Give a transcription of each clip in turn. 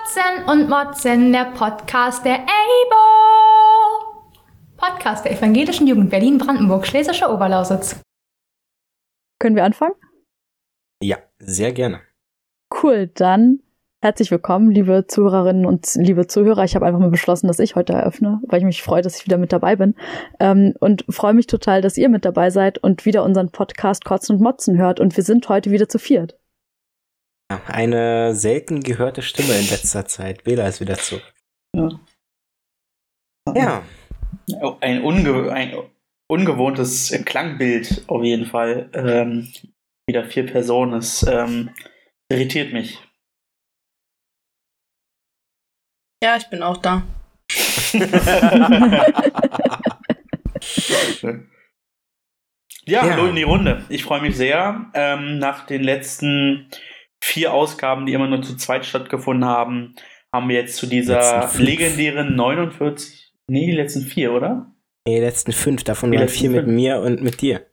Kotzen und Motzen, der Podcast der EIBO. Podcast der Evangelischen Jugend Berlin-Brandenburg, Schlesische Oberlausitz. Können wir anfangen? Ja, sehr gerne. Cool, dann herzlich willkommen, liebe Zuhörerinnen und liebe Zuhörer. Ich habe einfach mal beschlossen, dass ich heute eröffne, weil ich mich freue, dass ich wieder mit dabei bin. Ähm, und freue mich total, dass ihr mit dabei seid und wieder unseren Podcast Kotzen und Motzen hört. Und wir sind heute wieder zu viert. Eine selten gehörte Stimme in letzter Zeit. Bela ist wieder zurück. Ja. Ja. Ein, unge ein ungewohntes Klangbild auf jeden Fall. Ähm, wieder vier Personen. Es ähm, irritiert mich. Ja, ich bin auch da. ja, Ja. hallo in die Runde. Ich freue mich sehr. Ähm, nach den letzten vier Ausgaben, die immer nur zu zweit stattgefunden haben, haben wir jetzt zu dieser legendären 49, nee, die letzten vier, oder? Nee, die letzten fünf, davon Die waren vier mit fünf. mir und mit dir.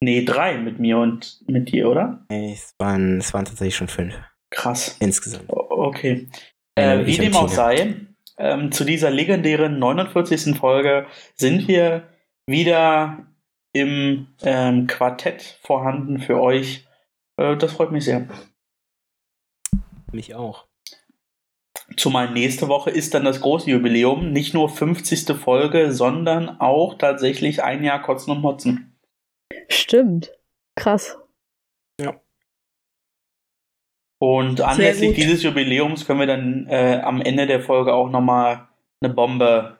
Nee, drei mit mir und mit dir, oder? Nee, es waren, es waren tatsächlich schon fünf. Krass. Insgesamt. Okay. Äh, Äh, wie dem auch sei, ähm, zu dieser legendären 49. Folge sind wir wieder im ähm, Quartett vorhanden für euch. Äh, das freut mich sehr. Mich auch. Zumal nächste Woche ist dann das große Jubiläum. Nicht nur 50. Folge, sondern auch tatsächlich ein Jahr Kotzen und Motzen. Stimmt. Krass. Und anlässlich gut. dieses Jubiläums können wir dann äh, am Ende der Folge auch nochmal eine Bombe,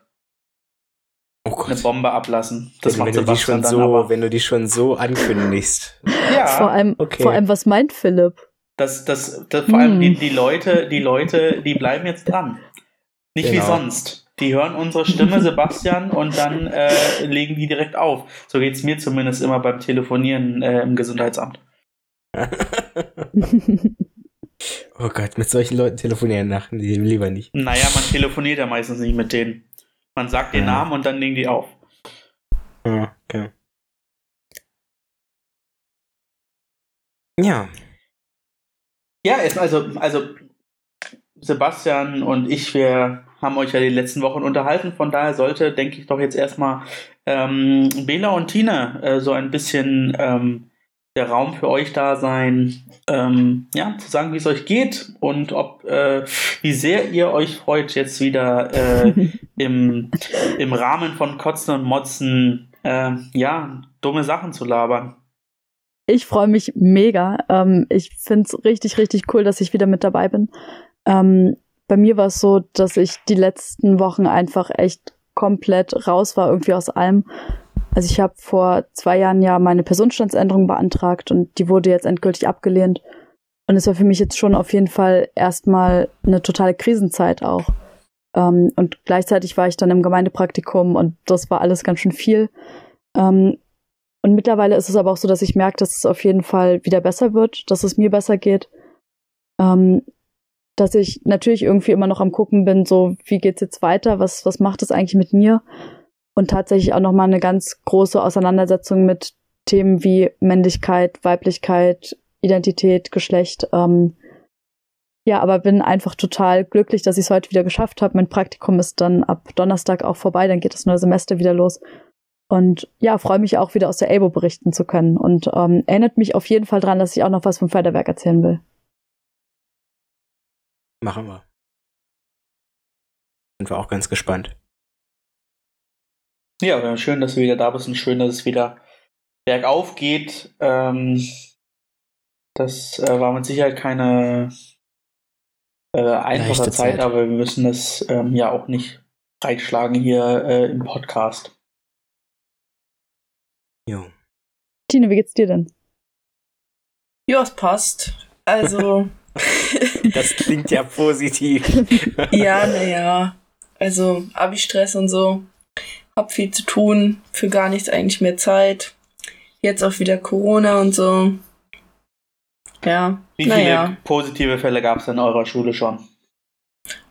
Oh eine. Bombe ablassen. Das wenn, macht wenn, du die schon dann so, aber. wenn du die schon so ankündigst. Ja. vor, allem, okay. vor allem, was meint Philipp? Das, das, das vor allem Hm. die, die Leute, die Leute, die bleiben jetzt dran. Nicht wie Genau. sonst. Die hören unsere Stimme, Sebastian, und dann äh, legen die direkt auf. So geht's mir zumindest immer beim Telefonieren äh, im Gesundheitsamt. oh Gott, mit solchen Leuten telefonieren nach, lieber nicht. Naja, man telefoniert ja meistens nicht mit denen. Man sagt den Ja. Namen und dann legen die auf. Ja, okay. Ja, Ja, es- also, also Sebastian und ich, wir haben euch ja die letzten Wochen unterhalten. Von daher sollte, denke ich, doch jetzt erstmal ähm, Bela und Tina äh, so ein bisschen ähm, der Raum für euch da sein, ähm, ja, zu sagen, wie es euch geht und ob, äh, wie sehr ihr euch freut, jetzt wieder äh, im, im Rahmen von Kotzen und Motzen, äh, ja, dumme Sachen zu labern. Ich freue mich mega. Ähm, ich finde es richtig, richtig cool, dass ich wieder mit dabei bin. Ähm, bei mir war es so, dass ich die letzten Wochen einfach echt komplett raus war, irgendwie aus allem. Also ich habe vor zwei Jahren ja meine Personenstandsänderung beantragt und die wurde jetzt endgültig abgelehnt. Und es war für mich jetzt schon auf jeden Fall erstmal eine totale Krisenzeit auch. Ähm, und gleichzeitig war ich dann im Gemeindepraktikum und das war alles ganz schön viel. Ähm, und mittlerweile ist es aber auch so, dass ich merke, dass es auf jeden Fall wieder besser wird, dass es mir besser geht. Ähm, dass ich natürlich irgendwie immer noch am gucken bin, so wie geht's jetzt weiter, was was macht es eigentlich mit mir? Und tatsächlich auch noch mal eine ganz große Auseinandersetzung mit Themen wie Männlichkeit, Weiblichkeit, Identität, Geschlecht. Ähm, ja, aber bin einfach total glücklich, dass ich es heute wieder geschafft habe. Mein Praktikum ist dann ab Donnerstag auch vorbei, dann geht das neue Semester wieder los. Und ja, freue mich auch wieder aus der ELBO berichten zu können. Und ähm, erinnert mich auf jeden Fall dran, dass ich auch noch was vom Förderwerk erzählen will. machen wir. Sind wir auch ganz gespannt. Ja, schön, dass du wieder da bist und schön, dass es wieder bergauf geht. Ähm, das äh, war mit Sicherheit keine äh, einfache Zeit, Zeit. aber wir müssen das ähm, ja auch nicht breitschlagen hier äh, im Podcast. Jo. Tine, wie geht's dir denn? Ja, es passt. Also, Das klingt ja positiv. ja, naja. Also, Abi-Stress und so. Hab viel zu tun, für gar nichts eigentlich mehr Zeit. Jetzt auch wieder Corona und so. Ja, Wie naja. viele positive Fälle gab es in eurer Schule schon?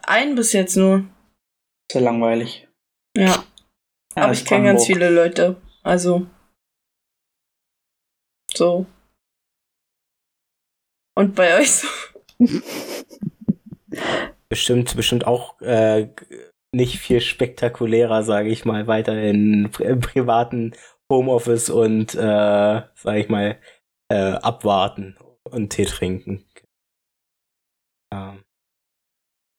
Ein bis jetzt nur. Sehr langweilig. Ja, Ja, aber ich kenne ganz viele Leute. Also, so. Und bei euch so? bestimmt, bestimmt auch äh, nicht viel spektakulärer, sage ich mal, weiter in, im privaten Homeoffice und, äh, sage ich mal, äh, abwarten und Tee trinken. Ja.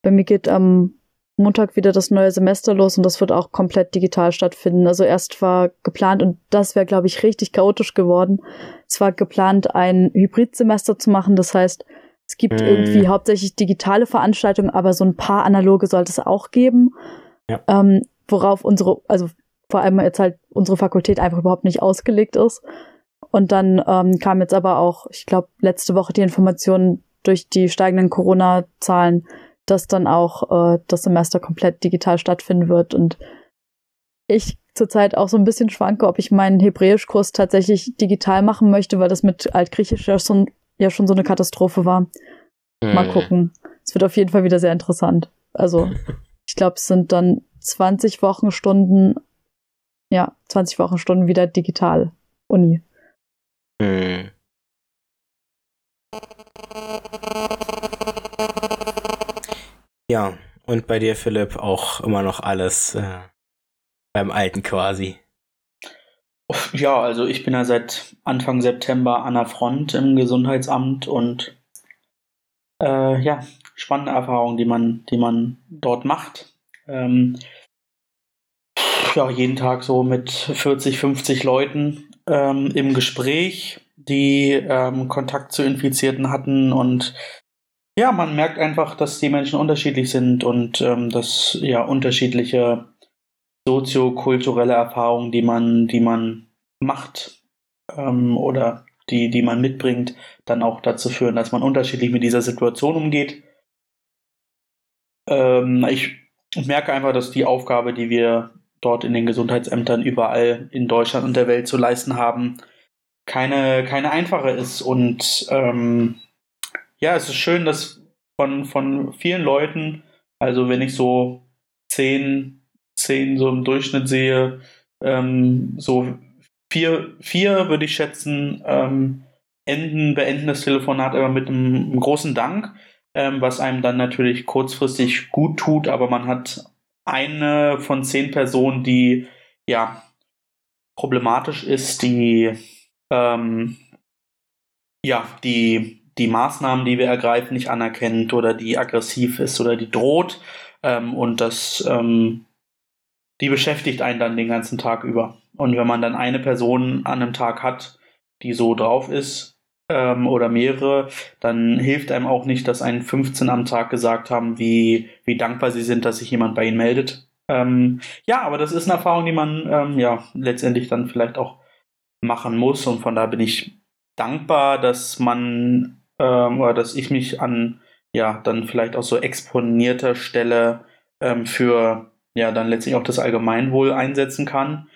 Bei mir geht am Montag wieder das neue Semester los und das wird auch komplett digital stattfinden. Also erst war geplant, und das wäre, glaube ich, richtig chaotisch geworden. Es war geplant, ein Hybridsemester zu machen. Das heißt, es gibt hm. irgendwie hauptsächlich digitale Veranstaltungen, aber so ein paar analoge sollte es auch geben. Ja. Ähm, worauf unsere, also vor allem jetzt halt unsere Fakultät einfach überhaupt nicht ausgelegt ist. Und dann ähm, kam jetzt aber auch, ich glaube, letzte Woche die Information durch die steigenden Corona-Zahlen, dass dann auch äh, das Semester komplett digital stattfinden wird. Und ich zurzeit auch so ein bisschen schwanke, ob ich meinen Hebräischkurs tatsächlich digital machen möchte, weil das mit Altgriechisch ja schon, ja schon so eine Katastrophe war. Mal mhm. gucken. Es wird auf jeden Fall wieder sehr interessant. Also, ich glaube, es sind dann 20 Wochenstunden, ja, 20 Wochenstunden wieder digital Uni. Mhm. Ja, und bei dir, Philipp, auch immer noch alles äh, beim Alten quasi. Ja, also ich bin ja seit Anfang September an der Front im Gesundheitsamt und äh, ja, spannende Erfahrungen, die man, die man dort macht. Ähm, ja, jeden Tag so mit 40, 50 Leuten ähm, im Gespräch, die ähm, Kontakt zu Infizierten hatten und ja, man merkt einfach, dass die Menschen unterschiedlich sind und ähm, dass ja unterschiedliche soziokulturelle Erfahrungen, die man, die man macht ähm, oder die, die man mitbringt, dann auch dazu führen, dass man unterschiedlich mit dieser Situation umgeht. Ähm, ich merke einfach, dass die Aufgabe, die wir dort in den Gesundheitsämtern überall in Deutschland und der Welt zu leisten haben, keine, keine einfache ist. Und ähm, ja, es ist schön, dass von, von vielen Leuten, also wenn ich so zehn, zehn so im Durchschnitt sehe, ähm, so vier, vier würde ich schätzen, ähm, enden, beenden das Telefonat immer mit einem, einem großen Dank, ähm, was einem dann natürlich kurzfristig gut tut, aber man hat eine von zehn Personen, die ja problematisch ist, die ähm, ja, die die Maßnahmen, die wir ergreifen, nicht anerkennt oder die aggressiv ist oder die droht. Ähm, und das, ähm, die beschäftigt einen dann den ganzen Tag über. Und wenn man dann eine Person an einem Tag hat, die so drauf ist, ähm, oder mehrere, dann hilft einem auch nicht, dass einen 15 am Tag gesagt haben, wie, wie dankbar sie sind, dass sich jemand bei ihnen meldet. Ähm, ja, aber das ist eine Erfahrung, die man ähm, ja letztendlich dann vielleicht auch machen muss. Und von da bin ich dankbar, dass man ähm, oder dass ich mich an ja dann vielleicht auch so exponierter Stelle ähm, für ja dann letztlich auch das Allgemeinwohl einsetzen kann.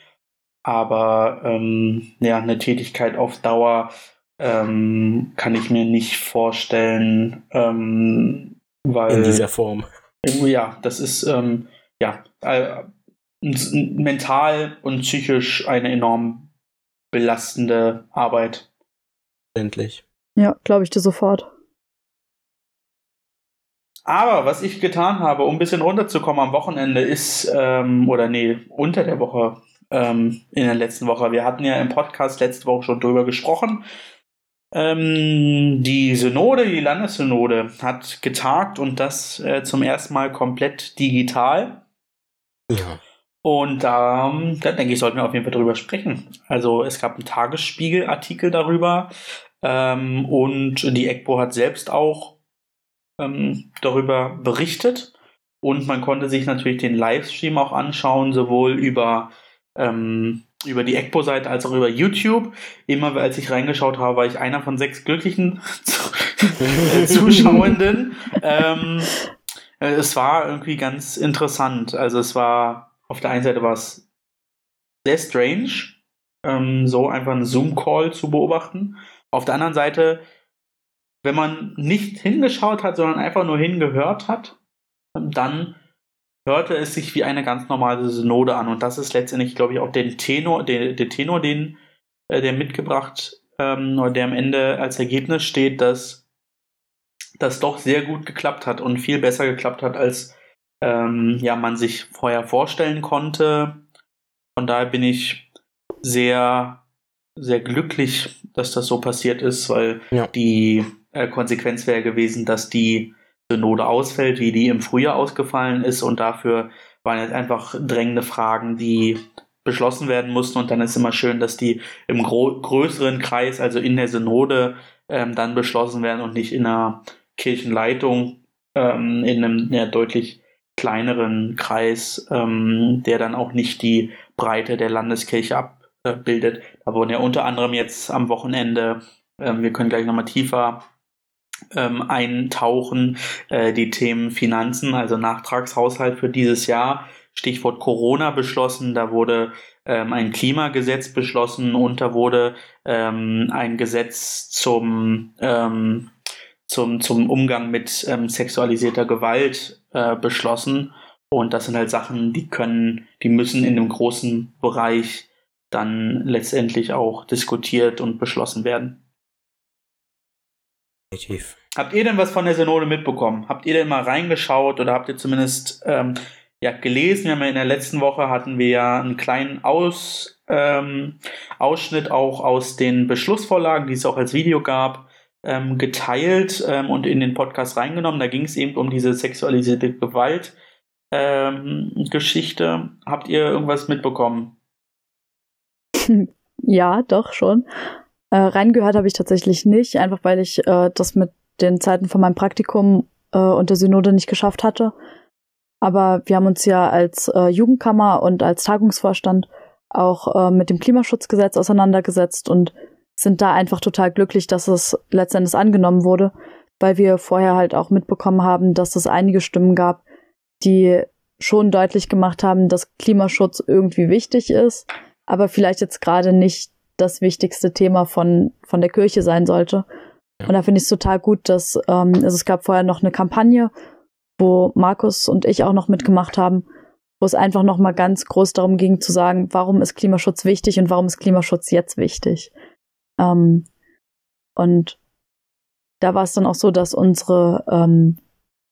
Aber ähm, ja, eine Tätigkeit auf Dauer ähm, kann ich mir nicht vorstellen, ähm, weil. In dieser Form. Ja, das ist ähm, ja äh, mental und psychisch eine enorm belastende Arbeit. Endlich. Ja, glaube ich dir sofort. Aber was ich getan habe, um ein bisschen runterzukommen am Wochenende, ist, ähm, oder nee, unter der Woche, ähm, in der letzten Woche. Wir hatten ja im Podcast letzte Woche schon drüber gesprochen. Ähm, die Synode, die Landessynode, hat getagt und das äh, zum ersten Mal komplett digital. Ja. Und da, da denke ich, sollten wir auf jeden Fall drüber sprechen. Also es gab einen Tagesspiegel-Artikel darüber, ähm, und die EGPO hat selbst auch ähm, darüber berichtet. Und man konnte sich natürlich den Livestream auch anschauen, sowohl über, ähm, über die EGPO-Seite als auch über YouTube. Immer als ich reingeschaut habe, war ich einer von sechs glücklichen Zuschauenden. ähm, äh, es war irgendwie ganz interessant. Also es war, auf der einen Seite war es sehr strange, ähm, so einfach einen Zoom-Call zu beobachten. Auf der anderen Seite, wenn man nicht hingeschaut hat, sondern einfach nur hingehört hat, dann hörte es sich wie eine ganz normale Synode an. Und das ist letztendlich, glaube ich, auch den Tenor, der, der Tenor, den äh, der mitgebracht ähm, oder der am Ende als Ergebnis steht, dass das doch sehr gut geklappt hat und viel besser geklappt hat, als ähm, ja, man sich vorher vorstellen konnte. Von daher bin ich sehr, sehr glücklich, dass das so passiert ist, weil Ja. die äh, Konsequenz wäre gewesen, dass die Synode ausfällt, wie die im Frühjahr ausgefallen ist und dafür waren jetzt einfach drängende Fragen, die beschlossen werden mussten und dann ist immer schön, dass die im größeren Kreis, also in der Synode, ähm, dann beschlossen werden und nicht in einer Kirchenleitung ähm, in einem ja, deutlich kleineren Kreis, ähm, der dann auch nicht die Breite der Landeskirche abbildet. Da wurden ja unter anderem jetzt am Wochenende, ähm, wir können gleich nochmal tiefer ähm, eintauchen, äh, die Themen Finanzen, also Nachtragshaushalt für dieses Jahr, Stichwort Corona beschlossen, da wurde ähm, ein Klimagesetz beschlossen und da wurde ähm, ein Gesetz zum, ähm, zum, zum Umgang mit ähm, sexualisierter Gewalt äh, beschlossen. Und das sind halt Sachen, die können, die müssen in einem großen Bereich dann letztendlich auch diskutiert und beschlossen werden. Definitiv. Habt ihr denn was von der Synode mitbekommen? Habt ihr denn mal reingeschaut oder habt ihr zumindest ähm, ja, gelesen? Wir haben ja in der letzten Woche hatten wir ja einen kleinen Aus, ähm, Ausschnitt auch aus den Beschlussvorlagen, die es auch als Video gab, ähm, geteilt ähm, und in den Podcast reingenommen. Da ging es eben um diese sexualisierte Gewalt. Ähm, Geschichte. Habt ihr irgendwas mitbekommen? Ja, doch schon. Äh, reingehört habe ich tatsächlich nicht, einfach weil ich äh, das mit den Zeiten von meinem Praktikum äh, und der Synode nicht geschafft hatte. Aber wir haben uns ja als äh, Jugendkammer und als Tagungsvorstand auch äh, mit dem Klimaschutzgesetz auseinandergesetzt und sind da einfach total glücklich, dass es letztendlich angenommen wurde, weil wir vorher halt auch mitbekommen haben, dass es einige Stimmen gab, die schon deutlich gemacht haben, dass Klimaschutz irgendwie wichtig ist, aber vielleicht jetzt gerade nicht das wichtigste Thema von, von der Kirche sein sollte. Ja. Und da finde ich es total gut, dass ähm, also es gab vorher noch eine Kampagne, wo Markus und ich auch noch mitgemacht haben, wo es einfach noch mal ganz groß darum ging zu sagen, warum ist Klimaschutz wichtig und warum ist Klimaschutz jetzt wichtig. Ähm, und da war es dann auch so, dass unsere ähm,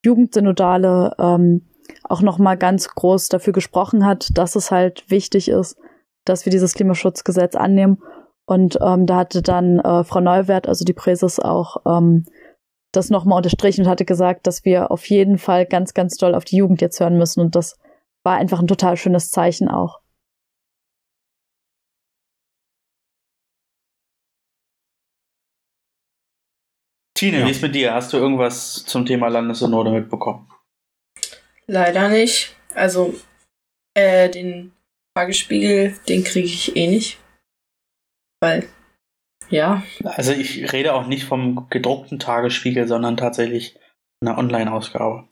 Jugendsynodale ähm, auch noch mal ganz groß dafür gesprochen hat, dass es halt wichtig ist, dass wir dieses Klimaschutzgesetz annehmen. Und ähm, da hatte dann äh, Frau Neuwert, also die Präses, auch ähm, das nochmal unterstrichen und hatte gesagt, dass wir auf jeden Fall ganz, ganz doll auf die Jugend jetzt hören müssen. Und das war einfach ein total schönes Zeichen auch. Tine, Ja. wie ist mit dir? Hast du irgendwas zum Thema Landessynode mitbekommen? Leider nicht. Also, äh, den Tagesspiegel, den kriege ich eh nicht. Weil, ja, Also ich rede auch nicht vom gedruckten Tagesspiegel, sondern tatsächlich einer Online-Ausgabe.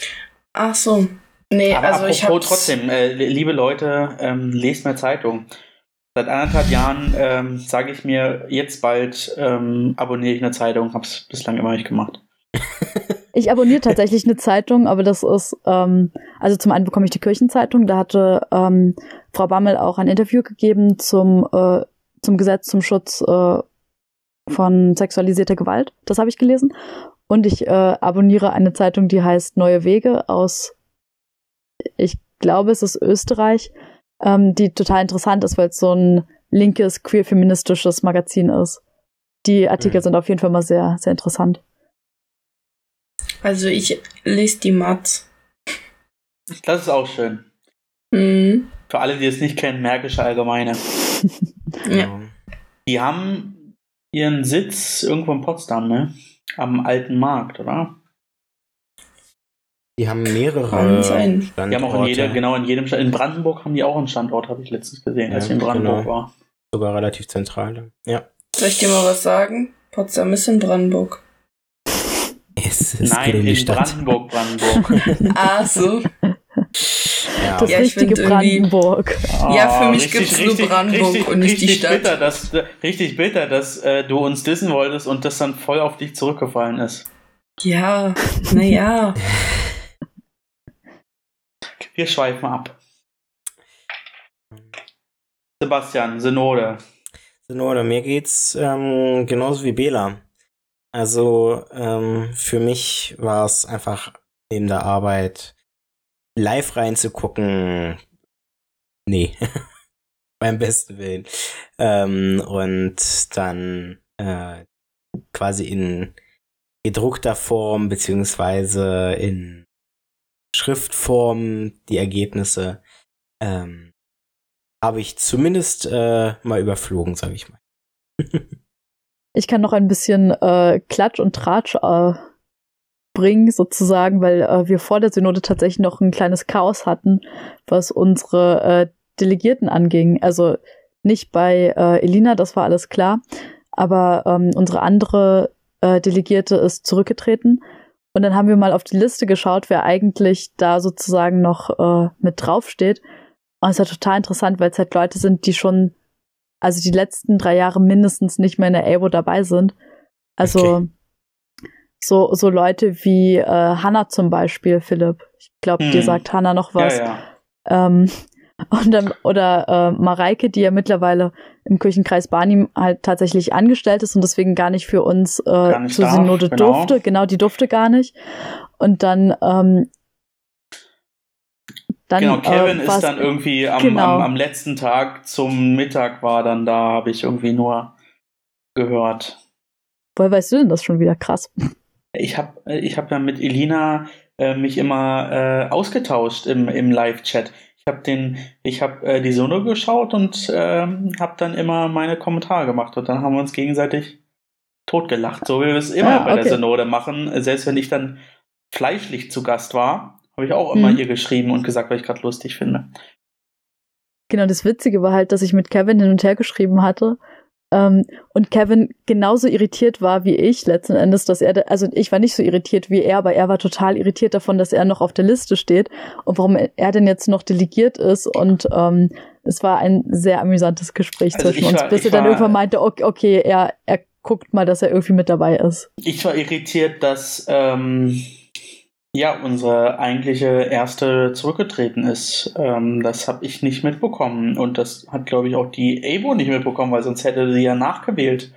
ach so. Nee, Aber also ich apropos habe trotzdem, äh, liebe Leute, ähm, lest mehr Zeitung. Seit anderthalb Jahren ähm, sage ich mir, jetzt bald ähm, abonniere ich eine Zeitung, habe es bislang immer nicht gemacht. Ich abonniere tatsächlich eine Zeitung, aber das ist, ähm, also zum einen bekomme ich die Kirchenzeitung, da hatte ähm, Frau Bammel auch ein Interview gegeben zum, äh, zum Gesetz zum Schutz äh, von sexualisierter Gewalt. Das habe ich gelesen. Und ich äh, abonniere eine Zeitung, die heißt Neue Wege aus, ich glaube, es ist Österreich, ähm, die total interessant ist, weil es so ein linkes, queer-feministisches Magazin ist. Die Artikel Mhm. sind auf jeden Fall mal sehr, sehr interessant. also ich lese die Matz. Das ist auch schön. Mhm. Für alle, die es nicht kennen, Märkische Allgemeine. Ja. Die haben ihren Sitz irgendwo in Potsdam, ne? Am Alten Markt, oder? Die haben mehrere Kann sein. Standorte. Die haben auch in jeder, genau in jedem Stand. In Brandenburg haben die auch einen Standort, habe ich letztens gesehen, als Ja, ich in Brandenburg genau. war. Sogar relativ zentral. Ja. Soll ich dir mal was sagen? Potsdam ist in Brandenburg. Es, es Nein, in Stadt. Brandenburg, Brandenburg. Ach so. Ja. Das Ja, ich richtige Brandenburg. Ja, für Ah, mich gibt's nur Brandenburg und nicht die richtig Stadt. Bitter, dass, richtig bitter, dass äh, du uns dissen wolltest und das dann voll auf dich zurückgefallen ist. Ja, naja. Wir schweifen ab. Sebastian, Synode. Synode, mir geht's ähm, genauso wie Bela. Also ähm, für mich war es einfach neben der Arbeit live reinzugucken. Nee, beim besten Willen. Ähm, und dann äh, quasi in gedruckter Form beziehungsweise in Schriftform die Ergebnisse ähm, habe ich zumindest äh, mal überflogen, sage ich mal. ich kann noch ein bisschen äh, Klatsch und Tratsch äh, bringen, sozusagen, weil äh, wir vor der Synode tatsächlich noch ein kleines Chaos hatten, was unsere äh, Delegierten anging. Also nicht bei äh, Elina, das war alles klar, aber ähm, unsere andere äh, Delegierte ist zurückgetreten. Und dann haben wir mal auf die Liste geschaut, wer eigentlich da sozusagen noch äh, mit draufsteht. Und es ja total interessant, weil es halt Leute sind, die schon, also die letzten drei Jahre mindestens nicht mehr in der AWO dabei sind. Also okay. So, so Leute wie äh, Hannah zum Beispiel, Philipp. Ich glaube, hm. dir sagt Hannah noch was. Ja, ja. Ähm, und dann, oder äh, Mareike, die ja mittlerweile im Kirchenkreis Barnim halt tatsächlich angestellt ist und deswegen gar nicht für uns äh, nicht zur darf, Synode genau. durfte. Genau, die durfte gar nicht. Und dann, ähm, dann Genau, Kevin äh, ist dann irgendwie am, genau. am, am, letzten Tag zum Mittag war dann da, habe ich irgendwie nur gehört. Woher weißt du denn das schon wieder krass? Ich habe ich hab ja mit Elina äh, mich immer äh, ausgetauscht im, im Live-Chat. Ich habe den, ich habe äh, die Sonne geschaut und ähm, habe dann immer meine Kommentare gemacht und dann haben wir uns gegenseitig totgelacht, so wie wir es immer ah, bei der Synode machen. Selbst wenn ich dann fleischlich zu Gast war, habe ich auch immer mhm. ihr geschrieben und gesagt, was ich gerade lustig finde. Genau, das Witzige war halt, dass ich mit Kevin hin und her geschrieben hatte ähm, und Kevin genauso irritiert war wie ich letzten Endes, dass er, also ich war nicht so irritiert wie er, aber er war total irritiert davon, dass er noch auf der Liste steht und warum er denn jetzt noch delegiert ist. Und ähm, es war ein sehr amüsantes Gespräch also zwischen uns, war, bis er dann irgendwann meinte, okay, okay, er, er guckt mal, dass er irgendwie mit dabei ist. Ich war irritiert, dass ähm, ja, unsere eigentliche erste zurückgetreten ist. Ähm, das habe ich nicht mitbekommen. Und das hat, glaube ich, auch die Abo nicht mitbekommen, weil sonst hätte sie ja nachgewählt.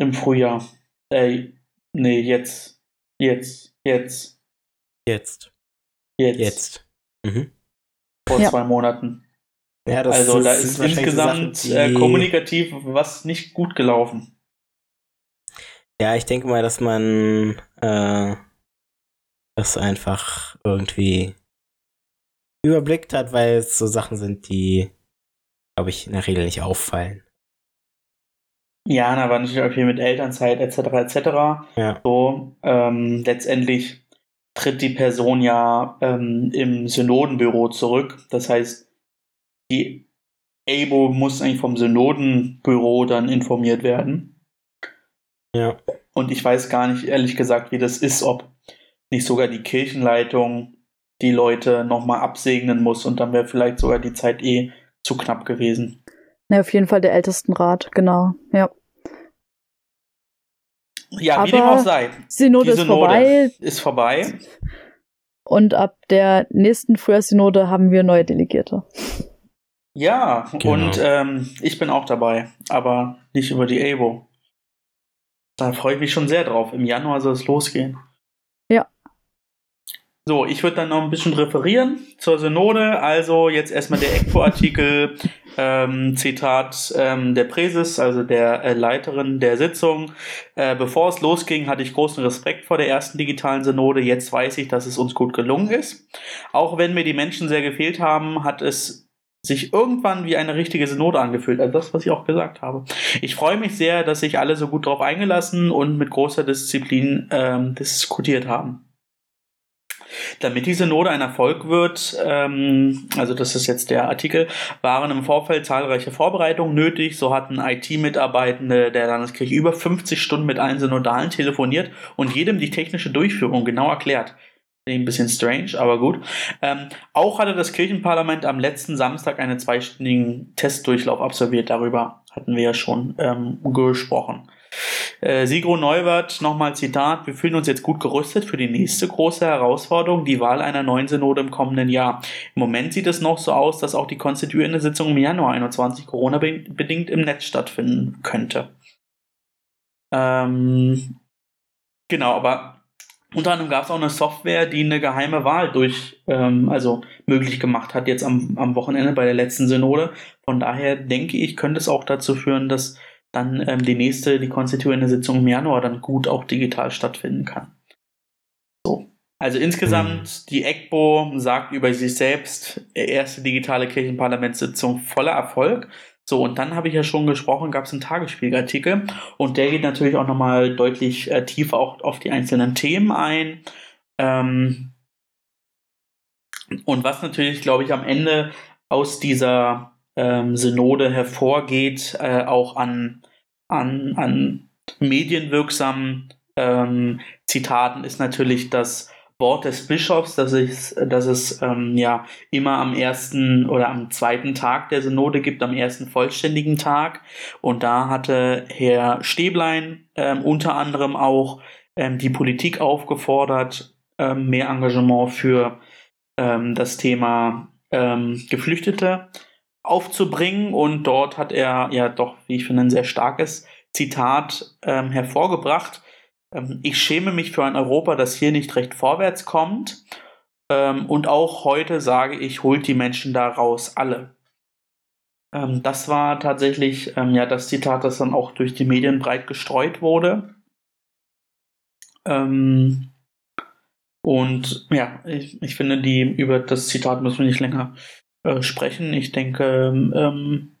Im Frühjahr. Äh, nee, jetzt. Jetzt. Jetzt. Jetzt. Jetzt. Jetzt. Mhm. Vor ja. zwei Monaten. Ja, das also da ist insgesamt Sachen, äh, kommunikativ was nicht gut gelaufen. Ja, ich denke mal, dass man äh, das einfach irgendwie überblickt hat, weil es so Sachen sind, die, glaube ich, in der Regel nicht auffallen. Ja, da war natürlich auch viel mit Elternzeit etc. etc. Ja. So, ähm, letztendlich tritt die Person ja ähm, im Synodenbüro zurück. Das heißt, die ABO muss eigentlich vom Synodenbüro dann informiert werden. Ja. Und ich weiß gar nicht, ehrlich gesagt, wie das ist, ob nicht sogar die Kirchenleitung die Leute nochmal absegnen muss und dann wäre vielleicht sogar die Zeit eh zu knapp gewesen. Ja, auf jeden Fall der Ältestenrat, genau, ja. Ja, Aber wie dem auch sei. Synode, die Synode ist vorbei. Ist vorbei. Und ab der nächsten Frühjahrssynode haben wir neue Delegierte. Ja, genau. und ähm, ich bin auch dabei, aber nicht über die ABO. Da freue ich mich schon sehr drauf. Im Januar soll es losgehen. So, ich würde dann noch ein bisschen referieren zur Synode. Also jetzt erstmal der ECFO-Artikel, ähm, Zitat ähm, der Präses, also der äh, Leiterin der Sitzung. Äh, bevor es losging, hatte ich großen Respekt vor der ersten digitalen Synode. Jetzt weiß ich, dass es uns gut gelungen ist. Auch wenn mir die Menschen sehr gefehlt haben, hat es sich irgendwann wie eine richtige Synode angefühlt. Also das, was ich auch gesagt habe. Ich freue mich sehr, dass sich alle so gut darauf eingelassen und mit großer Disziplin ähm, diskutiert haben. Damit diese Synode ein Erfolg wird, ähm, also das ist jetzt der Artikel, waren im Vorfeld zahlreiche Vorbereitungen nötig. So hatten IT-Mitarbeitende der Landeskirche über 50 Stunden mit allen Synodalen telefoniert und jedem die technische Durchführung genau erklärt. Ein bisschen strange, aber gut. Ähm, auch hatte das Kirchenparlament am letzten Samstag einen zweistündigen Testdurchlauf absolviert. Darüber hatten wir ja schon ähm, gesprochen. Äh, Sigro Neuwert, nochmal Zitat, wir fühlen uns jetzt gut gerüstet für die nächste große Herausforderung, die Wahl einer neuen Synode im kommenden Jahr. Im Moment sieht es noch so aus, dass auch die konstituierende Sitzung im Januar 21 Corona-bedingt im Netz stattfinden könnte. Ähm, genau, aber unter anderem gab es auch eine Software, die eine geheime Wahl durch, ähm, also möglich gemacht hat, jetzt am, am Wochenende bei der letzten Synode. Von daher denke ich, könnte es auch dazu führen, dass dann ähm, die nächste, die konstituierende Sitzung im Januar dann gut auch digital stattfinden kann. So. Also insgesamt, mhm. die EGBO sagt über sich selbst, erste digitale Kirchenparlamentssitzung voller Erfolg. So, und dann habe ich ja schon gesprochen, gab es einen Tagesspiegelartikel und der geht natürlich auch nochmal deutlich äh, tiefer auch auf die einzelnen Themen ein. Ähm, und was natürlich, glaube ich, am Ende aus dieser ähm, Synode hervorgeht, äh, auch an, an, an medienwirksamen ähm, Zitaten, ist natürlich, dass Wort des Bischofs, dass es, dass es ähm, ja immer am ersten oder am zweiten Tag der Synode gibt, am ersten vollständigen Tag. Und da hatte Herr Stäblein ähm, unter anderem auch ähm, die Politik aufgefordert, ähm, mehr Engagement für ähm, das Thema ähm, Geflüchtete aufzubringen. Und dort hat er ja doch, wie ich finde, ein sehr starkes Zitat ähm, hervorgebracht ähm, ich schäme mich für ein Europa, das hier nicht recht vorwärts kommt. Ähm, und auch heute sage ich, holt die Menschen da raus, alle. Ähm, das war tatsächlich ähm, ja das Zitat, das dann auch durch die Medien breit gestreut wurde. Ähm, und ja, ich, ich, finde, die über das Zitat müssen wir nicht länger äh, sprechen. Ich denke, ähm,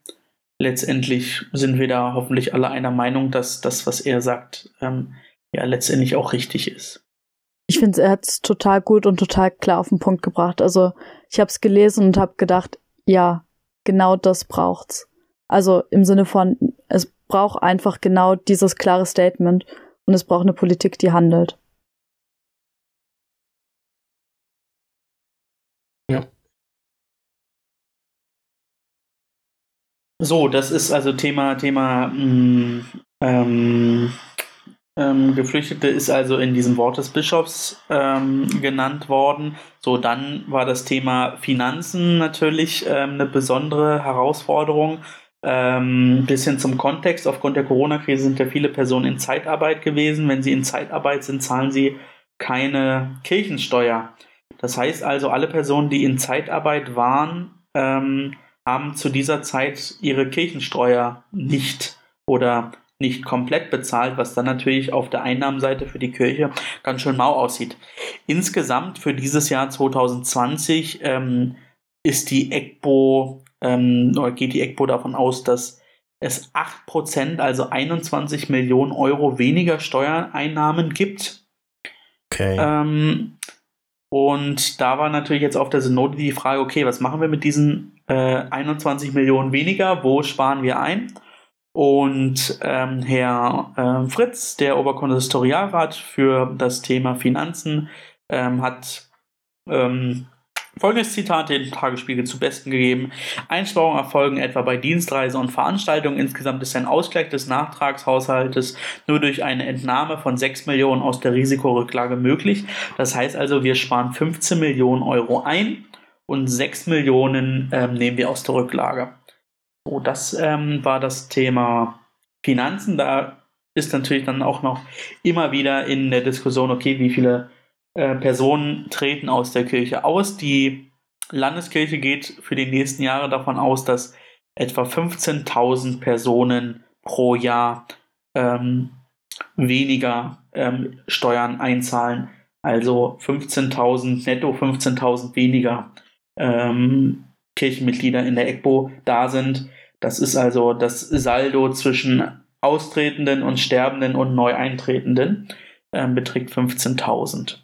letztendlich sind wir da hoffentlich alle einer Meinung, dass das, was er sagt, ähm, ja letztendlich auch richtig ist. Ich finde, er hat es total gut und total klar auf den Punkt gebracht. Also ich habe es gelesen und habe gedacht, ja, genau das braucht's. Also im Sinne von, es braucht einfach genau dieses klare Statement und es braucht eine Politik, die handelt. So, das ist also Thema, Thema mh, mm, ähm, ähm, Geflüchtete ist also in diesem Wort des Bischofs ähm, genannt worden. So, dann war das Thema Finanzen natürlich ähm, eine besondere Herausforderung. Ein ähm, bisschen zum Kontext. Aufgrund der Corona-Krise sind ja viele Personen in Zeitarbeit gewesen. Wenn sie in Zeitarbeit sind, zahlen sie keine Kirchensteuer. Das heißt also, alle Personen, die in Zeitarbeit waren, ähm, haben zu dieser Zeit ihre Kirchensteuer nicht oder nicht komplett bezahlt, was dann natürlich auf der Einnahmenseite für die Kirche ganz schön mau aussieht. Insgesamt für dieses Jahr 2020 ähm, ist die EGBO, ähm, oder geht die EGBO davon aus, dass es 8%, also 21 Millionen Euro weniger Steuereinnahmen gibt. Okay. Ähm, und da war natürlich jetzt auf der Synode die Frage, okay, was machen wir mit diesen äh, 21 Millionen weniger? Wo sparen wir ein? Und ähm, Herr äh, Fritz, der Oberkonsistorialrat für das Thema Finanzen, ähm, hat ähm, folgendes Zitat den Tagesspiegel zu Besten gegeben. Einsparungen erfolgen etwa bei Dienstreisen und Veranstaltungen. Insgesamt ist ein Ausgleich des Nachtragshaushaltes nur durch eine Entnahme von 6 Millionen aus der Risikorücklage möglich. Das heißt also, wir sparen 15 Millionen Euro ein und 6 Millionen ähm, nehmen wir aus der Rücklage. So, das ähm, war das Thema Finanzen. Da ist natürlich dann auch noch immer wieder in der Diskussion, okay, wie viele äh, Personen treten aus der Kirche aus. Die Landeskirche geht für die nächsten Jahre davon aus, dass etwa 15.000 Personen pro Jahr ähm, weniger ähm, Steuern einzahlen. Also 15.000 netto, 15.000 weniger ähm, Kirchenmitglieder in der EGBO da sind. Das ist also das Saldo zwischen Austretenden und Sterbenden und Neueintretenden, äh, beträgt 15.000.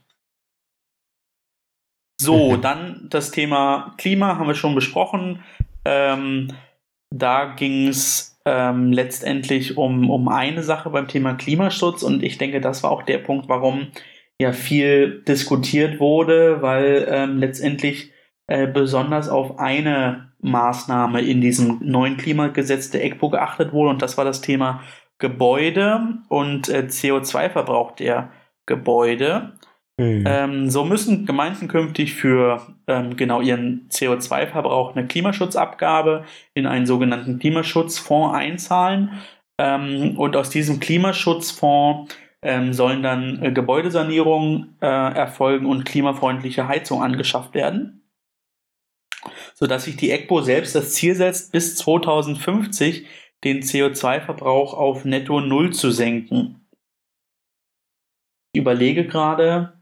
So, mhm. dann das Thema Klima haben wir schon besprochen. Ähm, da ging es ähm, letztendlich um, um eine Sache beim Thema Klimaschutz und ich denke, das war auch der Punkt, warum ja viel diskutiert wurde, weil ähm, letztendlich äh, besonders auf eine Maßnahme in diesem neuen Klimagesetz der EGPO geachtet wurde und das war das Thema Gebäude und äh, CO2-Verbrauch der Gebäude. Mhm. Ähm, so müssen Gemeinden künftig für ähm, genau ihren CO2-Verbrauch eine Klimaschutzabgabe in einen sogenannten Klimaschutzfonds einzahlen. Ähm, und aus diesem Klimaschutzfonds ähm, sollen dann äh, Gebäudesanierungen äh, erfolgen und klimafreundliche Heizung angeschafft werden. Sodass sich die ECBO selbst das Ziel setzt, bis 2050 den CO2-Verbrauch auf netto Null zu senken. Ich überlege gerade,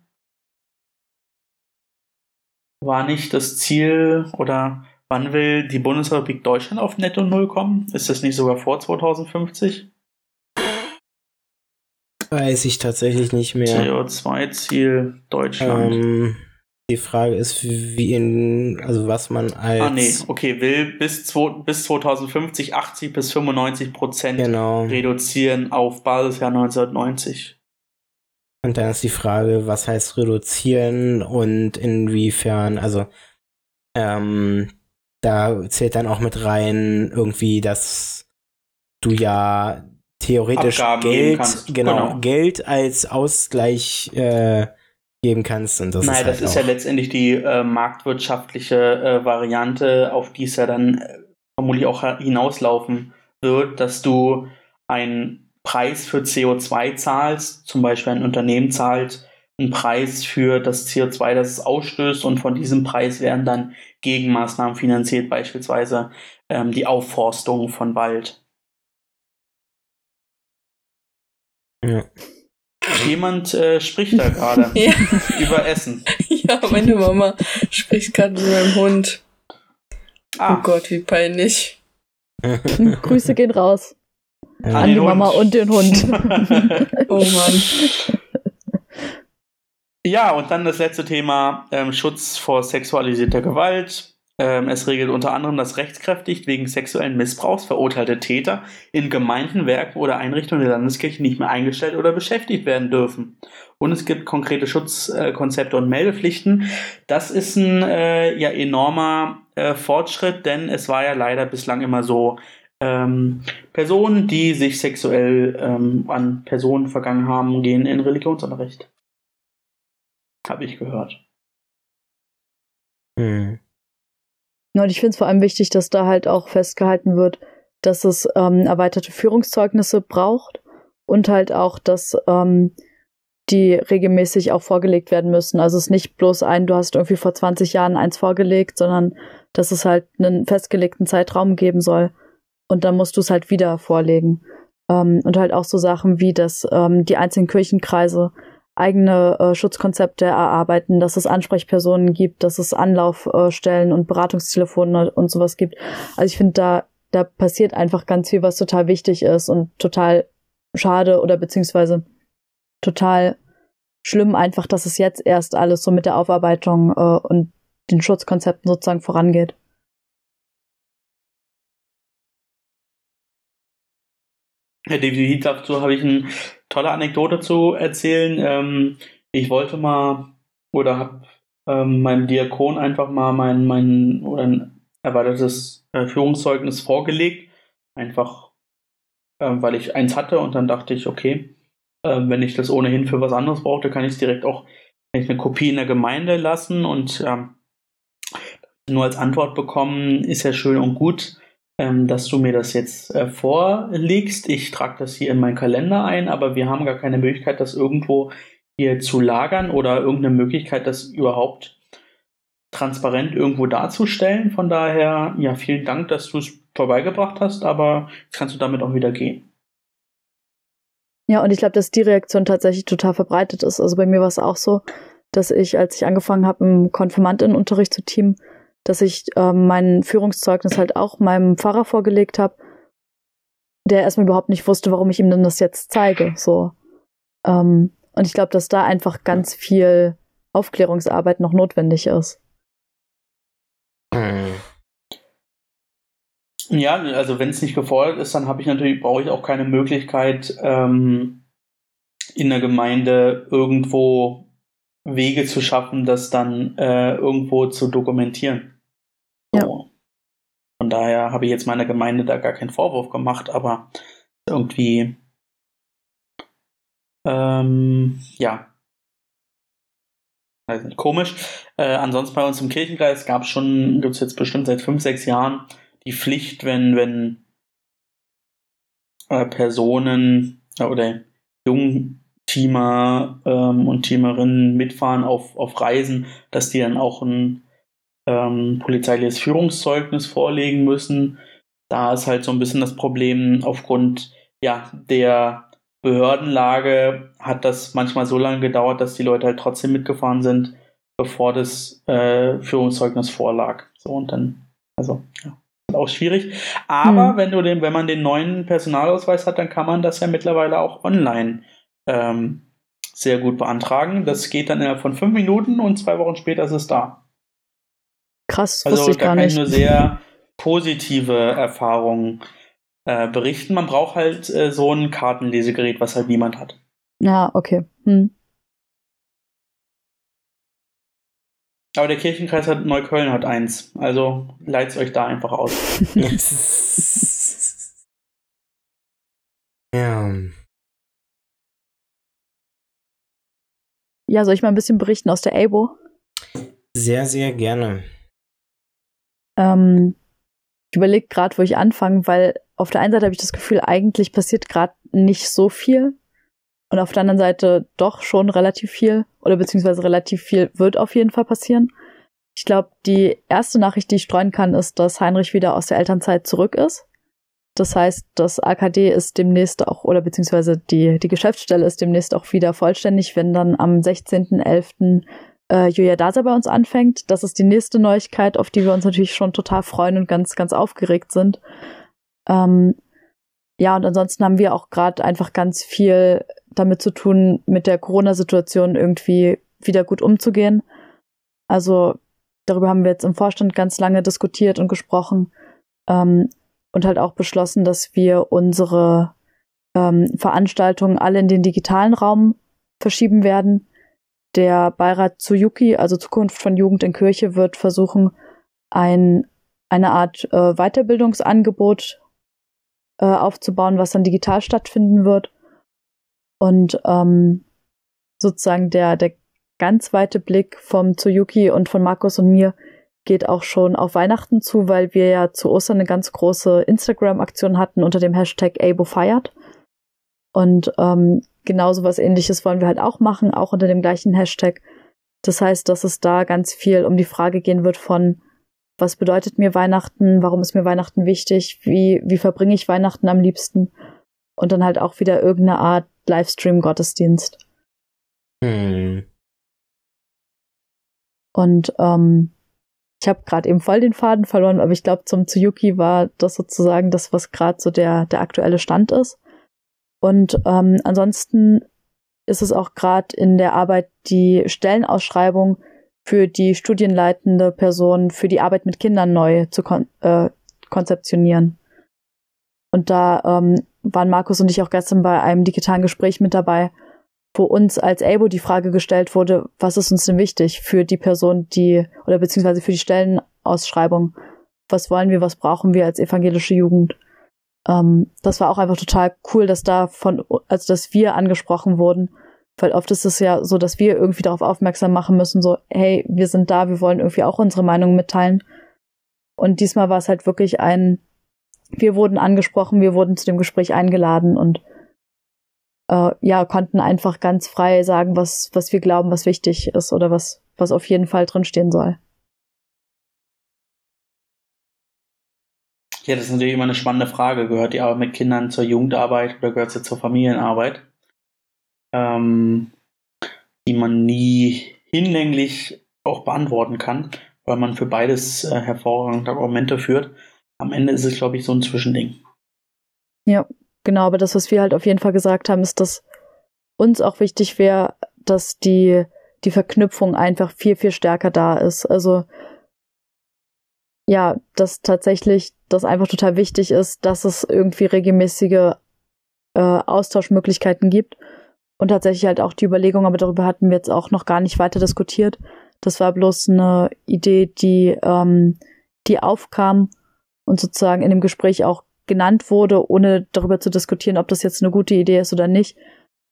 war nicht das Ziel oder wann will die Bundesrepublik Deutschland auf netto Null kommen? Ist das nicht sogar vor 2050? Weiß ich tatsächlich nicht mehr. CO2-Ziel Deutschland. Ähm, die Frage ist, wie in, also was man als. ah, nee, okay, will bis, zwo- bis 2050 80 bis 95 Prozent Genau. reduzieren auf Basisjahr 1990. Und dann ist die Frage, was heißt reduzieren und inwiefern, also ähm, da zählt dann auch mit rein irgendwie, dass du ja theoretisch Abgaben Geld, genau, genau. Geld als Ausgleich äh, geben kannst und das Nein, ist das halt ist ja letztendlich die äh, marktwirtschaftliche äh, Variante, auf die es ja dann äh, vermutlich auch hinauslaufen wird, dass du einen Preis für CO2 zahlst, zum Beispiel ein Unternehmen zahlt einen Preis für das CO2, das es ausstößt und von diesem Preis werden dann Gegenmaßnahmen finanziert, beispielsweise ähm, die Aufforstung von Wald. ja. Jemand äh, spricht da gerade Ja, über Essen. ja, meine Mama spricht gerade mit meinem Hund. Ah, Oh Gott, wie peinlich. Grüße gehen raus Ja. an die den Mama Hund. und den Hund. Oh Mann. Ja, und dann das letzte Thema, ähm, Schutz vor sexualisierter Gewalt. Ähm, es regelt unter anderem, dass rechtskräftig wegen sexuellen Missbrauchs verurteilte Täter in Gemeinden, Werken oder Einrichtungen der Landeskirche nicht mehr eingestellt oder beschäftigt werden dürfen. Und es gibt konkrete Schutzkonzepte und Meldepflichten. Das ist ein äh, ja, enormer äh, Fortschritt, denn es war ja leider bislang immer so, ähm, Personen, die sich sexuell ähm, an Personen vergangen haben, gehen in Religionsunterricht. Habe ich gehört. Hm. Und ich finde es vor allem wichtig, dass da halt auch festgehalten wird, dass es ähm, erweiterte Führungszeugnisse braucht und halt auch, dass ähm, die regelmäßig auch vorgelegt werden müssen. Also es ist nicht bloß ein, du hast irgendwie vor 20 Jahren eins vorgelegt, sondern dass es halt einen festgelegten Zeitraum geben soll. Und dann musst du es halt wieder vorlegen. Ähm, und halt auch so Sachen wie, dass ähm, die einzelnen Kirchenkreise eigene äh, Schutzkonzepte erarbeiten, dass es Ansprechpersonen gibt, dass es Anlaufstellen und Beratungstelefone und sowas gibt. Also ich finde, da, da passiert einfach ganz viel, was total wichtig ist und total schade oder beziehungsweise total schlimm einfach, dass es jetzt erst alles so mit der Aufarbeitung äh, und den Schutzkonzepten sozusagen vorangeht. Ja, definitiv dazu habe ich eine tolle Anekdote zu erzählen. Ähm, ich wollte mal oder habe ähm, meinem Diakon einfach mal mein, mein oder ein erweitertes äh, Führungszeugnis vorgelegt. Einfach, ähm, weil ich eins hatte und dann dachte ich, okay, äh, wenn ich das ohnehin für was anderes brauchte, kann ich es direkt auch ich eine Kopie in der Gemeinde lassen und ähm, nur als Antwort bekommen, ist ja schön und gut ähm, dass du mir das jetzt äh, vorlegst. Ich trage das hier in meinen Kalender ein, aber wir haben gar keine Möglichkeit, das irgendwo hier zu lagern oder irgendeine Möglichkeit, das überhaupt transparent irgendwo darzustellen. Von daher, ja, vielen Dank, dass du es vorbeigebracht hast, aber kannst du damit auch wieder gehen. Ja, und ich glaube, dass die Reaktion tatsächlich total verbreitet ist. Also bei mir war es auch so, dass ich, als ich angefangen habe, im Konfirmandinnenunterricht zu teamen, dass ich ähm, mein Führungszeugnis halt auch meinem Pfarrer vorgelegt habe, der erstmal überhaupt nicht wusste, warum ich ihm denn das jetzt zeige. So. Ähm, und ich glaube, dass da einfach ganz viel Aufklärungsarbeit noch notwendig ist. Hm. Ja, also wenn es nicht gefordert ist, dann habe ich natürlich, brauche ich auch keine Möglichkeit, ähm, in der Gemeinde irgendwo Wege zu schaffen, das dann äh, irgendwo zu dokumentieren. So. Von daher habe ich jetzt meiner Gemeinde da gar keinen Vorwurf gemacht, aber irgendwie ähm, ja. Weiß komisch. Äh, ansonsten bei uns im Kirchenkreis gab es schon, gibt es jetzt bestimmt seit fünf, sechs Jahren die Pflicht, wenn, wenn äh, Personen äh, oder Jungteamer ähm, und Teamerinnen mitfahren auf, auf Reisen, dass die dann auch ein ähm, polizeiliches Führungszeugnis vorlegen müssen. Da ist halt so ein bisschen das Problem aufgrund ja, der Behördenlage hat das manchmal so lange gedauert, dass die Leute halt trotzdem mitgefahren sind, bevor das äh, Führungszeugnis vorlag. So und dann, also ja, auch schwierig. Aber mhm. wenn du den, wenn man den neuen Personalausweis hat, dann kann man das ja mittlerweile auch online ähm, sehr gut beantragen. Das geht dann innerhalb von fünf Minuten und zwei Wochen später ist es da. Krass, also wusste ich da gar kann nicht. ich nur sehr positive Erfahrungen äh, berichten. Man braucht halt äh, so ein Kartenlesegerät, was halt niemand hat. Ja, okay. Hm. Aber der Kirchenkreis hat Neukölln hat eins. Also leitet euch da einfach aus. ja. Ja, soll ich mal ein bisschen berichten aus der ABO? Sehr, sehr gerne. Ähm, ich überlege gerade, wo ich anfange, weil auf der einen Seite habe ich das Gefühl, eigentlich passiert gerade nicht so viel. Und auf der anderen Seite doch schon relativ viel. Oder beziehungsweise relativ viel wird auf jeden Fall passieren. Ich glaube, die erste Nachricht, die ich streuen kann, ist, dass Heinrich wieder aus der Elternzeit zurück ist. Das heißt, das AKD ist demnächst auch, oder beziehungsweise die, die Geschäftsstelle ist demnächst auch wieder vollständig, wenn dann am 16.11. Äh, Julia Dasa bei uns anfängt. Das ist die nächste Neuigkeit, auf die wir uns natürlich schon total freuen und ganz, ganz aufgeregt sind. Ähm, ja, und ansonsten haben wir auch gerade einfach ganz viel damit zu tun, mit der Corona-Situation irgendwie wieder gut umzugehen. Also darüber haben wir jetzt im Vorstand ganz lange diskutiert und gesprochen ähm, und halt auch beschlossen, dass wir unsere ähm, Veranstaltungen alle in den digitalen Raum verschieben werden. Der Beirat Tsuyuki, also Zukunft von Jugend in Kirche, wird versuchen, ein, eine Art äh, Weiterbildungsangebot äh, aufzubauen, was dann digital stattfinden wird. Und ähm, sozusagen der, der ganz weite Blick vom Tsuyuki und von Markus und mir geht auch schon auf Weihnachten zu, weil wir ja zu Ostern eine ganz große Instagram-Aktion hatten unter dem Hashtag Abo feiert. Und ähm, genauso was ähnliches wollen wir halt auch machen, auch unter dem gleichen Hashtag. Das heißt, dass es da ganz viel um die Frage gehen wird von, was bedeutet mir Weihnachten, warum ist mir Weihnachten wichtig, wie, wie verbringe ich Weihnachten am liebsten und dann halt auch wieder irgendeine Art Livestream-Gottesdienst. Hm. Und ähm, ich habe gerade eben voll den Faden verloren, aber ich glaube, zum Tsuyuki war das sozusagen das, was gerade so der, der aktuelle Stand ist. Und ähm, ansonsten ist es auch gerade in der Arbeit die Stellenausschreibung für die studienleitende Person für die Arbeit mit Kindern neu zu kon äh, konzeptionieren. Und da ähm, waren Markus und ich auch gestern bei einem digitalen Gespräch mit dabei, wo uns als ABO die Frage gestellt wurde, was ist uns denn wichtig für die Person, die, oder beziehungsweise für die Stellenausschreibung? Was wollen wir, was brauchen wir als evangelische Jugend? Ähm, das war auch einfach total cool, dass da von, also dass wir angesprochen wurden, weil oft ist es ja so, dass wir irgendwie darauf aufmerksam machen müssen, so, hey, wir sind da, wir wollen irgendwie auch unsere Meinung mitteilen. Und diesmal war es halt wirklich ein, wir wurden angesprochen, wir wurden zu dem Gespräch eingeladen und äh, ja, konnten einfach ganz frei sagen, was, was wir glauben, was wichtig ist oder was, was auf jeden Fall drinstehen soll. Ja, das ist natürlich immer eine spannende Frage. Gehört die Arbeit mit Kindern zur Jugendarbeit oder gehört sie zur Familienarbeit? Ähm, die man nie hinlänglich auch beantworten kann, weil man für beides äh, hervorragende Argumente führt. Am Ende ist es, glaube ich, so ein Zwischending. Ja, genau, aber das, was wir halt auf jeden Fall gesagt haben, ist, dass uns auch wichtig wäre, dass die, die Verknüpfung einfach viel, viel stärker da ist. Also ja, dass tatsächlich das einfach total wichtig ist, dass es irgendwie regelmäßige äh, Austauschmöglichkeiten gibt. Und tatsächlich halt auch die Überlegung, aber darüber hatten wir jetzt auch noch gar nicht weiter diskutiert. Das war bloß eine Idee, die, ähm, die aufkam und sozusagen in dem Gespräch auch genannt wurde, ohne darüber zu diskutieren, ob das jetzt eine gute Idee ist oder nicht.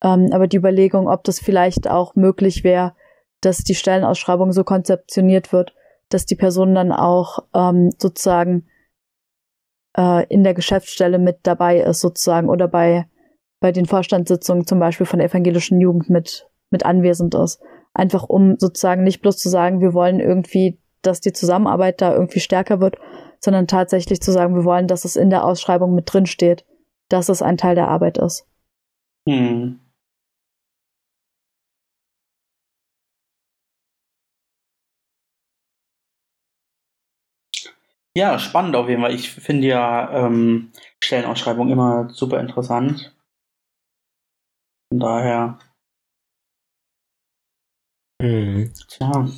Ähm, aber die Überlegung, ob das vielleicht auch möglich wäre, dass die Stellenausschreibung so konzeptioniert wird, dass die Person dann auch ähm, sozusagen äh, in der Geschäftsstelle mit dabei ist sozusagen oder bei, bei den Vorstandssitzungen zum Beispiel von der evangelischen Jugend mit, mit anwesend ist. Einfach um sozusagen nicht bloß zu sagen, wir wollen irgendwie, dass die Zusammenarbeit da irgendwie stärker wird, sondern tatsächlich zu sagen, wir wollen, dass es in der Ausschreibung mit drin steht, dass es ein Teil der Arbeit ist. Hm. Ja, spannend auf jeden Fall. Ich finde ja ähm, Stellenausschreibung immer super interessant. Von daher. Mhm. Tja.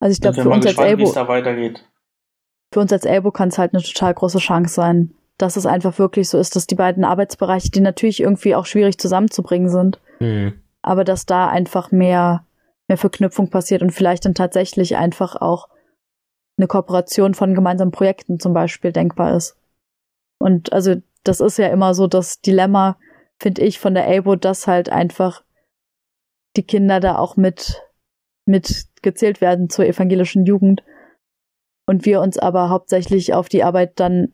Also ich glaube, für uns als gespannt, wie es Elbow, da weitergeht. für uns als Elbow kann es halt eine total große Chance sein, dass es einfach wirklich so ist, dass die beiden Arbeitsbereiche, die natürlich irgendwie auch schwierig zusammenzubringen sind, Mhm. aber dass da einfach mehr, mehr Verknüpfung passiert und vielleicht dann tatsächlich einfach auch eine Kooperation von gemeinsamen Projekten zum Beispiel denkbar ist. Und also das ist ja immer so das Dilemma, finde ich, von der ABO, dass halt einfach die Kinder da auch mit, mit gezählt werden zur evangelischen Jugend und wir uns aber hauptsächlich auf die Arbeit dann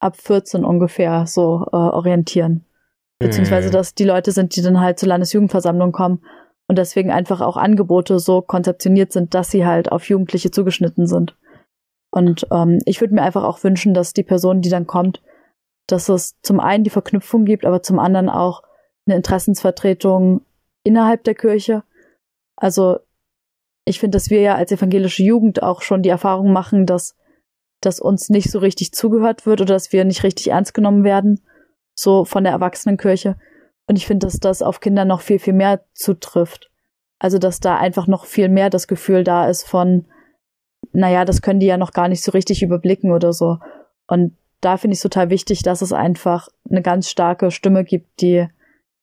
ab 14 ungefähr so äh, orientieren. Beziehungsweise, Mhm. dass die Leute sind, die dann halt zur Landesjugendversammlung kommen und deswegen einfach auch Angebote so konzeptioniert sind, dass sie halt auf Jugendliche zugeschnitten sind. Und ähm, ich würde mir einfach auch wünschen, dass die Person, die dann kommt, dass es zum einen die Verknüpfung gibt, aber zum anderen auch eine Interessensvertretung innerhalb der Kirche. Also ich finde, dass wir ja als evangelische Jugend auch schon die Erfahrung machen, dass, dass uns nicht so richtig zugehört wird oder dass wir nicht richtig ernst genommen werden, so von der Erwachsenenkirche. Und ich finde, dass das auf Kinder noch viel, viel mehr zutrifft. Also, dass da einfach noch viel mehr das Gefühl da ist von, naja, das können die ja noch gar nicht so richtig überblicken oder so. Und da finde ich es total wichtig, dass es einfach eine ganz starke Stimme gibt, die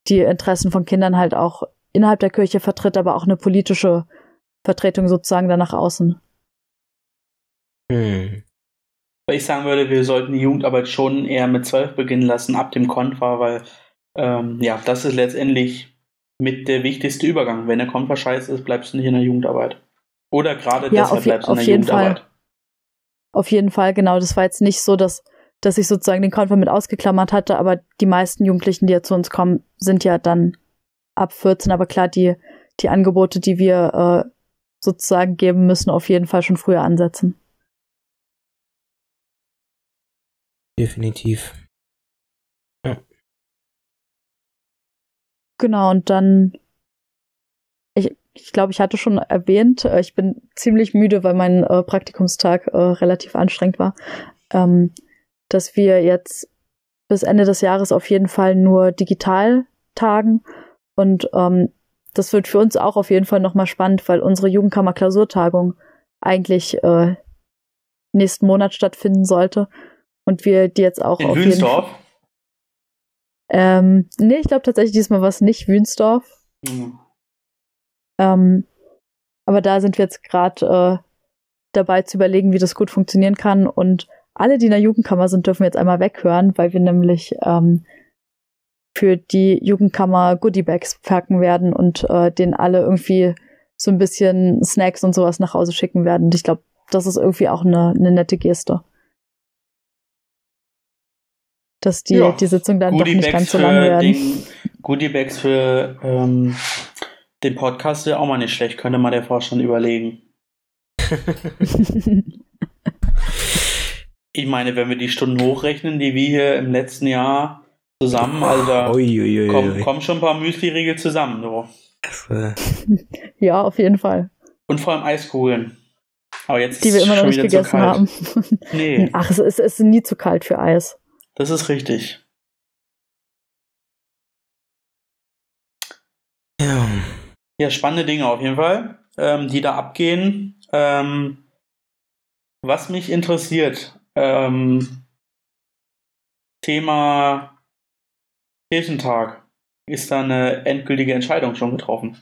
die Interessen von Kindern halt auch innerhalb der Kirche vertritt, aber auch eine politische Vertretung sozusagen dann nach außen. Mhm. Weil ich sagen würde, wir sollten die Jugendarbeit schon eher mit zwölf beginnen lassen, ab dem Konfa, weil ähm, ja, das ist letztendlich mit der wichtigste Übergang. Wenn der Konfa scheiße ist, bleibst du nicht in der Jugendarbeit. Oder gerade Ja, deshalb bleibst du in auf der jeden Fall. Jugendarbeit. Auf jeden Fall, genau. Das war jetzt nicht so, dass, dass ich sozusagen den Konfer mit ausgeklammert hatte, aber die meisten Jugendlichen, die ja zu uns kommen, sind ja dann ab 14. Aber klar, die, die Angebote, die wir äh, sozusagen geben, müssen auf jeden Fall schon früher ansetzen. Definitiv. Genau, und dann, ich, glaube, ich hatte schon erwähnt, äh, ich bin ziemlich müde, weil mein äh, Praktikumstag äh, relativ anstrengend war, ähm, dass wir jetzt bis Ende des Jahres auf jeden Fall nur digital tagen. Und ähm, das wird für uns auch auf jeden Fall nochmal spannend, weil unsere Jugendkammer-Klausurtagung eigentlich äh, nächsten Monat stattfinden sollte. Und wir die jetzt auch In auf jeden Fall. Wünsdorf. Ähm, nee, ich glaube tatsächlich, diesmal war es nicht Wünsdorf. Mhm. Ähm, aber da sind wir jetzt gerade äh, dabei zu überlegen, wie das gut funktionieren kann. Und alle, die in der Jugendkammer sind, dürfen jetzt einmal weghören, weil wir nämlich ähm, für die Jugendkammer Goodiebags packen werden und äh, denen alle irgendwie so ein bisschen Snacks und sowas nach Hause schicken werden. Und ich glaube, das ist irgendwie auch eine, eine nette Geste. Dass die, Ja, die Sitzung dann doch nicht ganz so für lang werden. den Goodiebags für ähm, den Podcast wäre auch mal nicht schlecht, könnte mal der Vorstand überlegen. Ich meine, wenn wir die Stunden hochrechnen, die wir hier im letzten Jahr zusammen, also da kommen, kommen schon ein paar Müsli-Riegel zusammen. So. Ja, auf jeden Fall. Und vor allem Eiskugeln. Aber jetzt Die wir immer noch schon nicht wieder zu gegessen kalt. haben. Nee, Ach, es ist, es ist nie zu kalt für Eis. das ist richtig. ja. Ja, spannende Dinge auf jeden Fall, ähm, die da abgehen. Ähm, was mich interessiert, ähm, Thema Kirchentag. Ist da eine endgültige Entscheidung schon getroffen?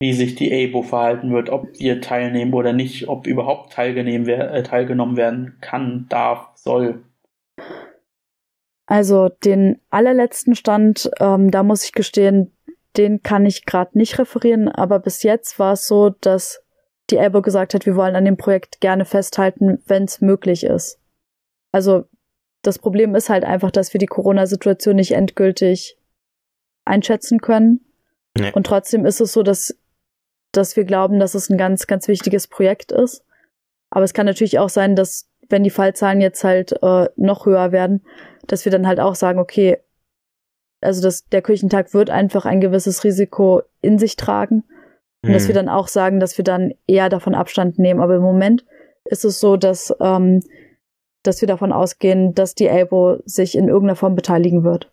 Wie sich die ABO verhalten wird, ob wir teilnehmen oder nicht, ob überhaupt äh, teilgenommen werden kann, darf, soll. Also den allerletzten Stand, ähm, da muss ich gestehen, den kann ich gerade nicht referieren, aber bis jetzt war es so, dass die Elbe gesagt hat, wir wollen an dem Projekt gerne festhalten, wenn es möglich ist. Also das Problem ist halt einfach, dass wir die Corona-Situation nicht endgültig einschätzen können. Nee. Und trotzdem ist es so, dass, dass wir glauben, dass es ein ganz, ganz wichtiges Projekt ist. Aber es kann natürlich auch sein, dass wenn die Fallzahlen jetzt halt äh, noch höher werden, dass wir dann halt auch sagen, okay, also dass der Kirchentag wird einfach ein gewisses Risiko in sich tragen. Und dass Mhm. wir dann auch sagen, dass wir dann eher davon Abstand nehmen. Aber im Moment ist es so, dass, ähm, dass wir davon ausgehen, dass die ELBO sich in irgendeiner Form beteiligen wird.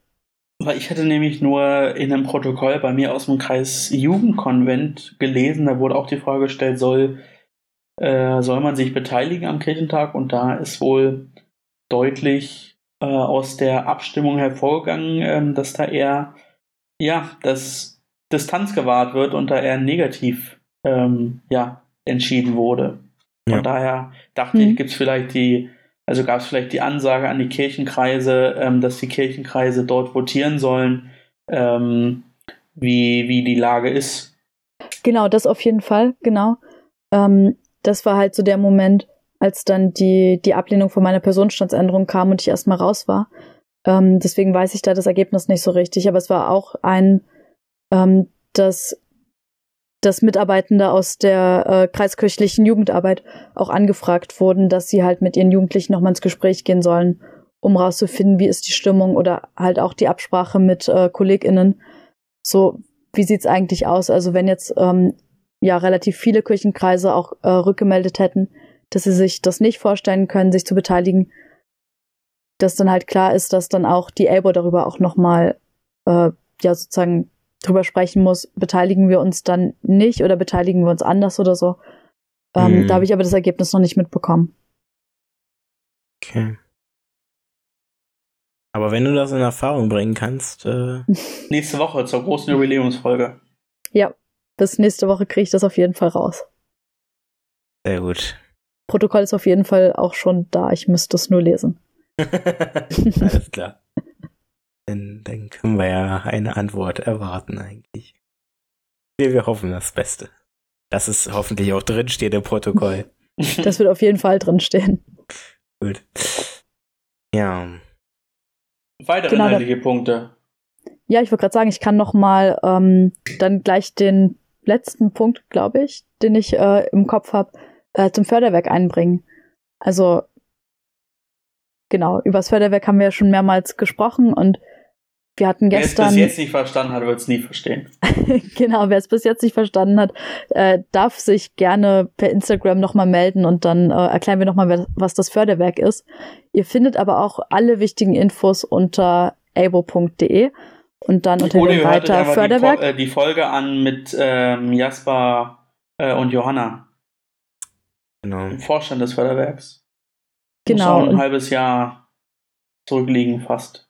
Weil ich hatte nämlich nur in einem Protokoll bei mir aus dem Kreis Jugendkonvent gelesen, da wurde auch die Frage gestellt, soll, äh, soll man sich beteiligen am Kirchentag? Und da ist wohl deutlich äh, aus der Abstimmung hervorgegangen, ähm, dass da eher, ja, dass Distanz gewahrt wird und da eher negativ, ähm, ja, entschieden wurde. Von Ja. daher dachte Mhm. ich, gibt es vielleicht die, also gab es vielleicht die Ansage an die Kirchenkreise, ähm, dass die Kirchenkreise dort votieren sollen, ähm, wie, wie die Lage ist. Genau, das auf jeden Fall, genau. Ähm, das war halt so der Moment, als dann die, die Ablehnung von meiner Personenstandsänderung kam und ich erstmal raus war. Ähm, deswegen weiß ich da das Ergebnis nicht so richtig, aber es war auch ein, ähm, dass, dass Mitarbeitende aus der äh, kreiskirchlichen Jugendarbeit auch angefragt wurden, dass sie halt mit ihren Jugendlichen nochmal ins Gespräch gehen sollen, um rauszufinden, wie ist die Stimmung oder halt auch die Absprache mit äh, KollegInnen. So, wie sieht's eigentlich aus? Also wenn jetzt ähm, ja relativ viele Kirchenkreise auch äh, rückgemeldet hätten, dass sie sich das nicht vorstellen können, sich zu beteiligen, dass dann halt klar ist, dass dann auch die ELBO darüber auch nochmal äh, ja sozusagen drüber sprechen muss, beteiligen wir uns dann nicht oder beteiligen wir uns anders oder so. Ähm, Mhm. Da habe ich aber das Ergebnis noch nicht mitbekommen. Okay. Aber wenn du das in Erfahrung bringen kannst, äh, Nächste Woche zur großen Jubiläumsfolge. Ja, bis nächste Woche kriege ich das auf jeden Fall raus. sehr gut. Protokoll ist auf jeden Fall auch schon da. Ich müsste es nur lesen. Alles klar. Dann, dann können wir ja eine Antwort erwarten eigentlich. Wir, wir hoffen das Beste. Dass es hoffentlich auch drinsteht im Protokoll. Das wird auf jeden Fall drinstehen. Gut. Ja. Weitere Genau, inhaltliche Punkte. Ja, ich wollte gerade sagen, ich kann noch mal ähm, dann gleich den letzten Punkt, glaube ich, den ich äh, im Kopf habe, äh, zum Förderwerk einbringen. Also genau, über das Förderwerk haben wir ja schon mehrmals gesprochen und wir hatten Wer es gestern bis jetzt nicht verstanden hat, wird es nie verstehen. genau, wer es bis jetzt nicht verstanden hat, äh, darf sich gerne per Instagram nochmal melden und dann äh, erklären wir nochmal, was das Förderwerk ist. Ihr findet aber auch alle wichtigen Infos unter abo.de und dann unter Oder dem weiter die, Förderwerk. Po- äh, die Folge an mit ähm, Jasper äh, und Johanna, Genau. dem Vorstand des Förderwerks. Muss Genau, auch ein halbes Jahr zurückliegen fast.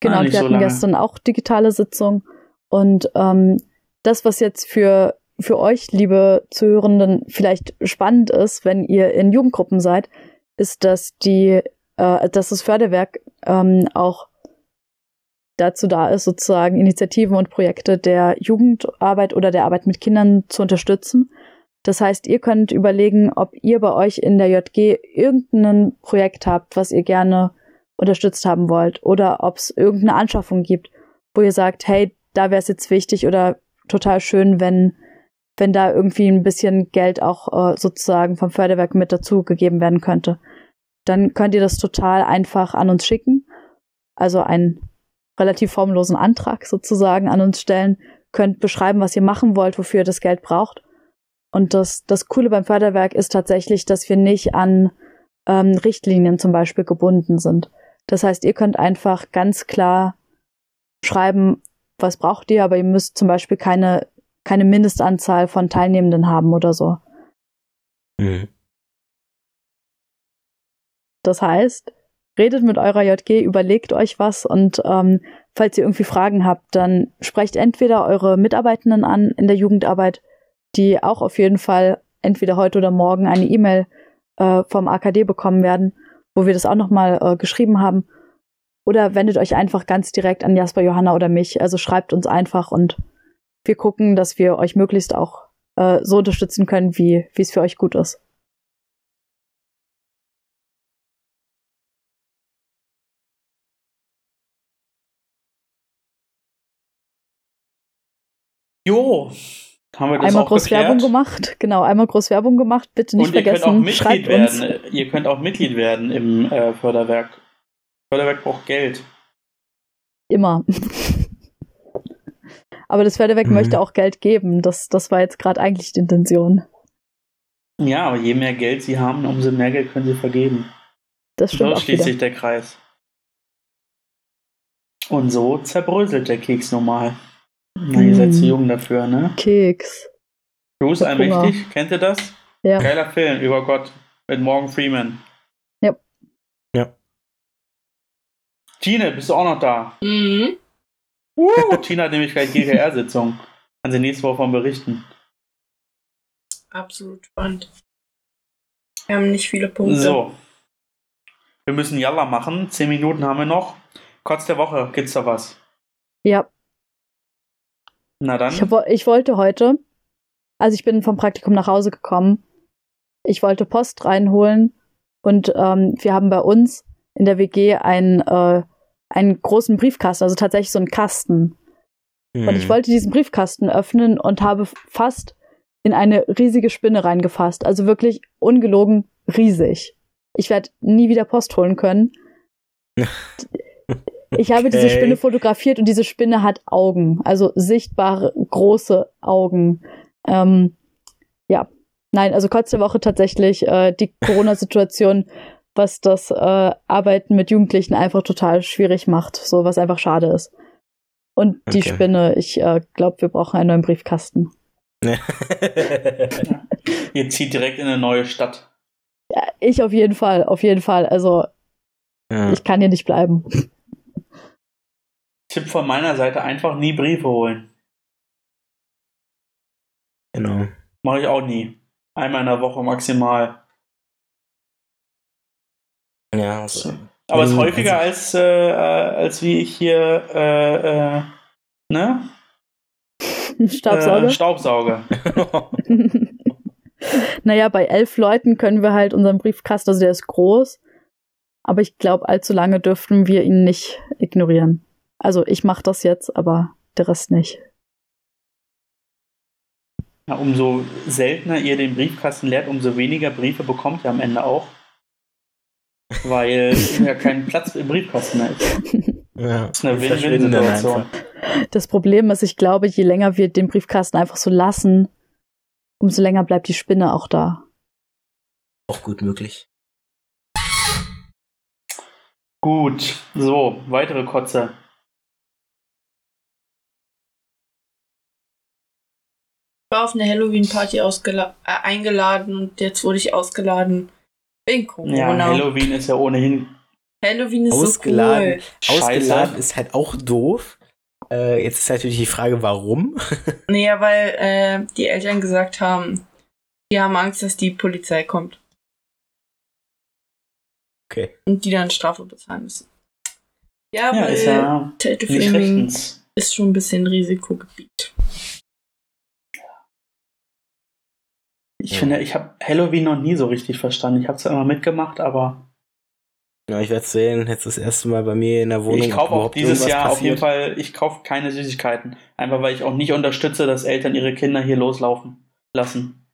Genau, Ah, wir so hatten lange. gestern auch digitale Sitzung. Und ähm, das, was jetzt für, für euch, liebe Zuhörenden, vielleicht spannend ist, wenn ihr in Jugendgruppen seid, ist, dass die, äh, dass das Förderwerk ähm, auch dazu da ist, sozusagen Initiativen und Projekte der Jugendarbeit oder der Arbeit mit Kindern zu unterstützen. Das heißt, ihr könnt überlegen, ob ihr bei euch in der JG irgendein Projekt habt, was ihr gerne unterstützt haben wollt oder ob es irgendeine Anschaffung gibt, wo ihr sagt, hey, da wäre es jetzt wichtig oder total schön, wenn wenn da irgendwie ein bisschen Geld auch äh, sozusagen vom Förderwerk mit dazu gegeben werden könnte. Dann könnt ihr das total einfach an uns schicken. Also einen relativ formlosen Antrag sozusagen an uns stellen, könnt beschreiben, was ihr machen wollt, wofür ihr das Geld braucht. Und das, das Coole beim Förderwerk ist tatsächlich, dass wir nicht an ähm, Richtlinien zum Beispiel gebunden sind. Das heißt, ihr könnt einfach ganz klar schreiben, was braucht ihr, aber ihr müsst zum Beispiel keine, keine Mindestanzahl von Teilnehmenden haben oder so. Mhm. Das heißt, redet mit eurer JG, überlegt euch was und ähm, falls ihr irgendwie Fragen habt, dann sprecht entweder eure Mitarbeitenden an in der Jugendarbeit, die auch auf jeden Fall entweder heute oder morgen eine E-Mail äh, vom AKD bekommen werden, wo wir das auch nochmal äh, geschrieben haben. Oder wendet euch einfach ganz direkt an Jasper, Johanna oder mich. Also schreibt uns einfach und wir gucken, dass wir euch möglichst auch äh, so unterstützen können, wie es für euch gut ist. Jo, haben wir das Einmal auch groß geklärt? Werbung gemacht. Genau, einmal groß Werbung gemacht. Bitte nicht Und ihr könnt auch vergessen, Mitglied schreibt uns. werden. Ihr könnt auch Mitglied werden im äh, Förderwerk. Förderwerk braucht Geld. Immer. Aber das Förderwerk Mhm. möchte auch Geld geben. Das, das war jetzt gerade eigentlich die Intention. Ja, aber je mehr Geld sie haben, umso mehr Geld können sie vergeben. Das stimmt So schließt sich der Kreis. Und so zerbröselt der Keks normal. Na, ihr seid zu jung dafür, ne? Keks. Bruce. Allmächtig, kennt ihr das? Ja. Geiler Film über Gott mit Morgan Freeman. Ja. Ja. Tine, bist du auch noch da? Mhm. Uh, Tina hat nämlich gleich GKR-Sitzung. Kann sie nächste Woche von berichten. Absolut spannend. Wir haben nicht viele Punkte. So. Wir müssen Jalla machen. Zehn Minuten haben wir noch. Kotz der Woche, gibt's da was? Ja, Na dann. ich, hab, ich wollte heute, also ich bin vom Praktikum nach Hause gekommen. Ich wollte Post reinholen und ähm, wir haben bei uns in der WG einen, äh, einen großen Briefkasten, also tatsächlich so einen Kasten. Und Hm. ich wollte diesen Briefkasten öffnen und habe fast in eine riesige Spinne reingefasst. Also wirklich ungelogen riesig. Ich werde nie wieder Post holen können. Ich habe diese. Spinne fotografiert und diese Spinne hat Augen, also sichtbare große Augen. Ähm, ja, nein, also kurz der Woche tatsächlich äh, die Corona-Situation, was das äh, Arbeiten mit Jugendlichen einfach total schwierig macht, so was einfach schade ist. Und die Okay. Spinne, ich äh, glaube, wir brauchen einen neuen Briefkasten. Ihr zieht direkt in eine neue Stadt. Ja, ich auf jeden Fall, auf jeden Fall. Also ja. ich kann hier nicht bleiben. Tipp von meiner Seite: einfach nie Briefe holen. Genau. Mache ich auch nie. Einmal in der Woche maximal. Ja, also, Aber es ist Ähm, häufiger als, äh, äh, als wie ich hier, äh, äh, ne? Staubsauger. Äh, Staubsauge. naja, bei elf Leuten können wir halt unseren Briefkasten, also der ist groß, aber ich glaube, allzu lange dürften wir ihn nicht ignorieren. Also ich mache das jetzt, aber der Rest nicht. Ja, umso seltener ihr den Briefkasten leert, umso weniger Briefe bekommt ihr am Ende auch. Weil ja kein Platz im Briefkasten mehr ist. ja. Das ist eine Win-Win-Situation. einfach. Das Problem ist, ich glaube, je länger wir den Briefkasten einfach so lassen, umso länger bleibt die Spinne auch da. Auch gut möglich. Gut, so, weitere Kotze. War auf eine Halloween-Party äh, eingeladen und jetzt wurde ich ausgeladen wegen Ja, Corona. Halloween ist ja ohnehin Halloween ist Ausgeladen. so cool. Ausgeladen ist halt auch doof. Äh, jetzt ist natürlich die Frage, warum. Naja, weil äh, die Eltern gesagt haben, die haben Angst, dass die Polizei kommt Okay. und die dann Strafe bezahlen müssen. Ja, ja, weil ist ja ist schon ein bisschen Risikogebiet. Ich Ja. finde, ich habe Halloween noch nie so richtig verstanden. Ich habe zwar immer mitgemacht, aber Ja, ich werde sehen. Jetzt das erste Mal bei mir in der Wohnung. ich kaufe auch dieses Jahr auf jeden passiert. Fall, ich kaufe keine Süßigkeiten. Einfach weil ich auch nicht unterstütze, dass Eltern ihre Kinder hier loslaufen lassen.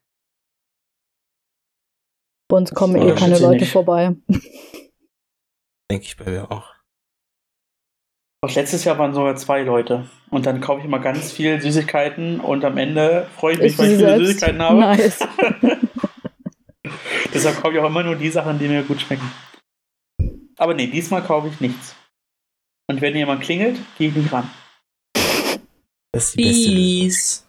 Bei uns kommen eh keine Leute nicht. vorbei. Denke ich bei mir auch. Auch letztes Jahr waren sogar zwei Leute. Und dann kaufe ich immer ganz viel Süßigkeiten und am Ende freue ich mich, Isst weil ich viele? Süßigkeiten habe. Nice. Deshalb kaufe ich auch immer nur die Sachen, die mir gut schmecken. Aber nee, diesmal kaufe ich nichts. Und wenn jemand klingelt, gehe ich nicht ran. Das ist die beste Lösung.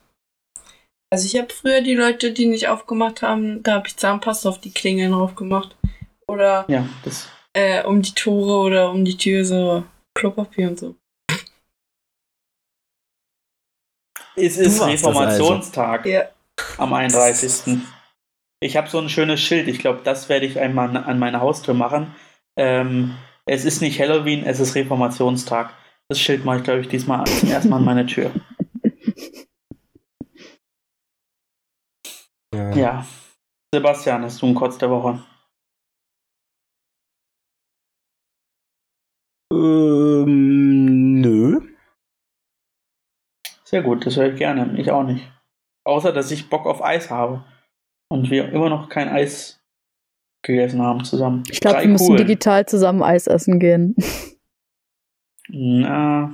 Also ich habe früher die Leute, die nicht aufgemacht haben, da habe ich Zahnpasta auf die Klingeln drauf gemacht. Oder Ja, das. äh, um die Tore oder um die Tür so Klopapier und so. Es ist also. Reformationstag Ja. am 31. Ich habe so ein schönes Schild. Ich glaube, das werde ich einmal an meine Haustür machen. Ähm, es ist nicht Halloween, es ist Reformationstag. Das Schild mache ich, glaube ich, diesmal zum ersten Mal an meine Tür. Ja. Ja. Sebastian, hast du einen Kotz der Woche? Ähm, nö. Sehr gut, das höre ich gerne. Ich auch nicht. Außer, dass ich Bock auf Eis habe. Und wir immer noch kein Eis gegessen haben zusammen. Ich glaube, wir müssen Kugeln. digital zusammen Eis essen gehen. Na.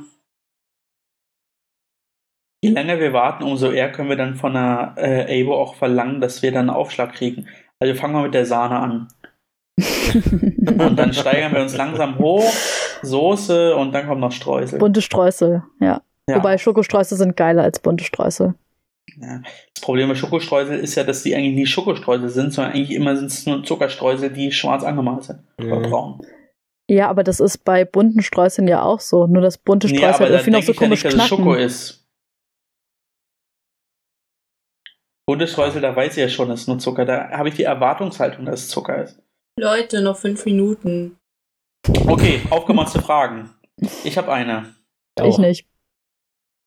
Je länger wir warten, umso eher können wir dann von der äh, Abo auch verlangen, dass wir dann einen Aufschlag kriegen. Also fangen wir mit der Sahne an. Und dann steigern wir uns langsam hoch, Soße und dann kommt noch Streusel. bunte Streusel, ja. Ja. Wobei Schokostreusel sind geiler als bunte Streusel. Ja. Das Problem bei Schokostreusel ist ja, dass die eigentlich nie Schokostreusel sind, sondern eigentlich immer sind es nur Zuckerstreusel, die schwarz angemalt sind. Oder Mhm. braun. Ja, aber das ist bei bunten Streuseln ja auch so. Nur das bunte Streusel aber hat da irgendwie noch so ich ja komisch nicht, dass es Schoko knacken. ist. Bunte Streusel, da weiß ich ja schon, es ist nur Zucker. Da habe ich die Erwartungshaltung, dass es Zucker ist. Leute, noch fünf Minuten. Okay, aufgemotzte Fragen. Ich habe eine. Ich nicht.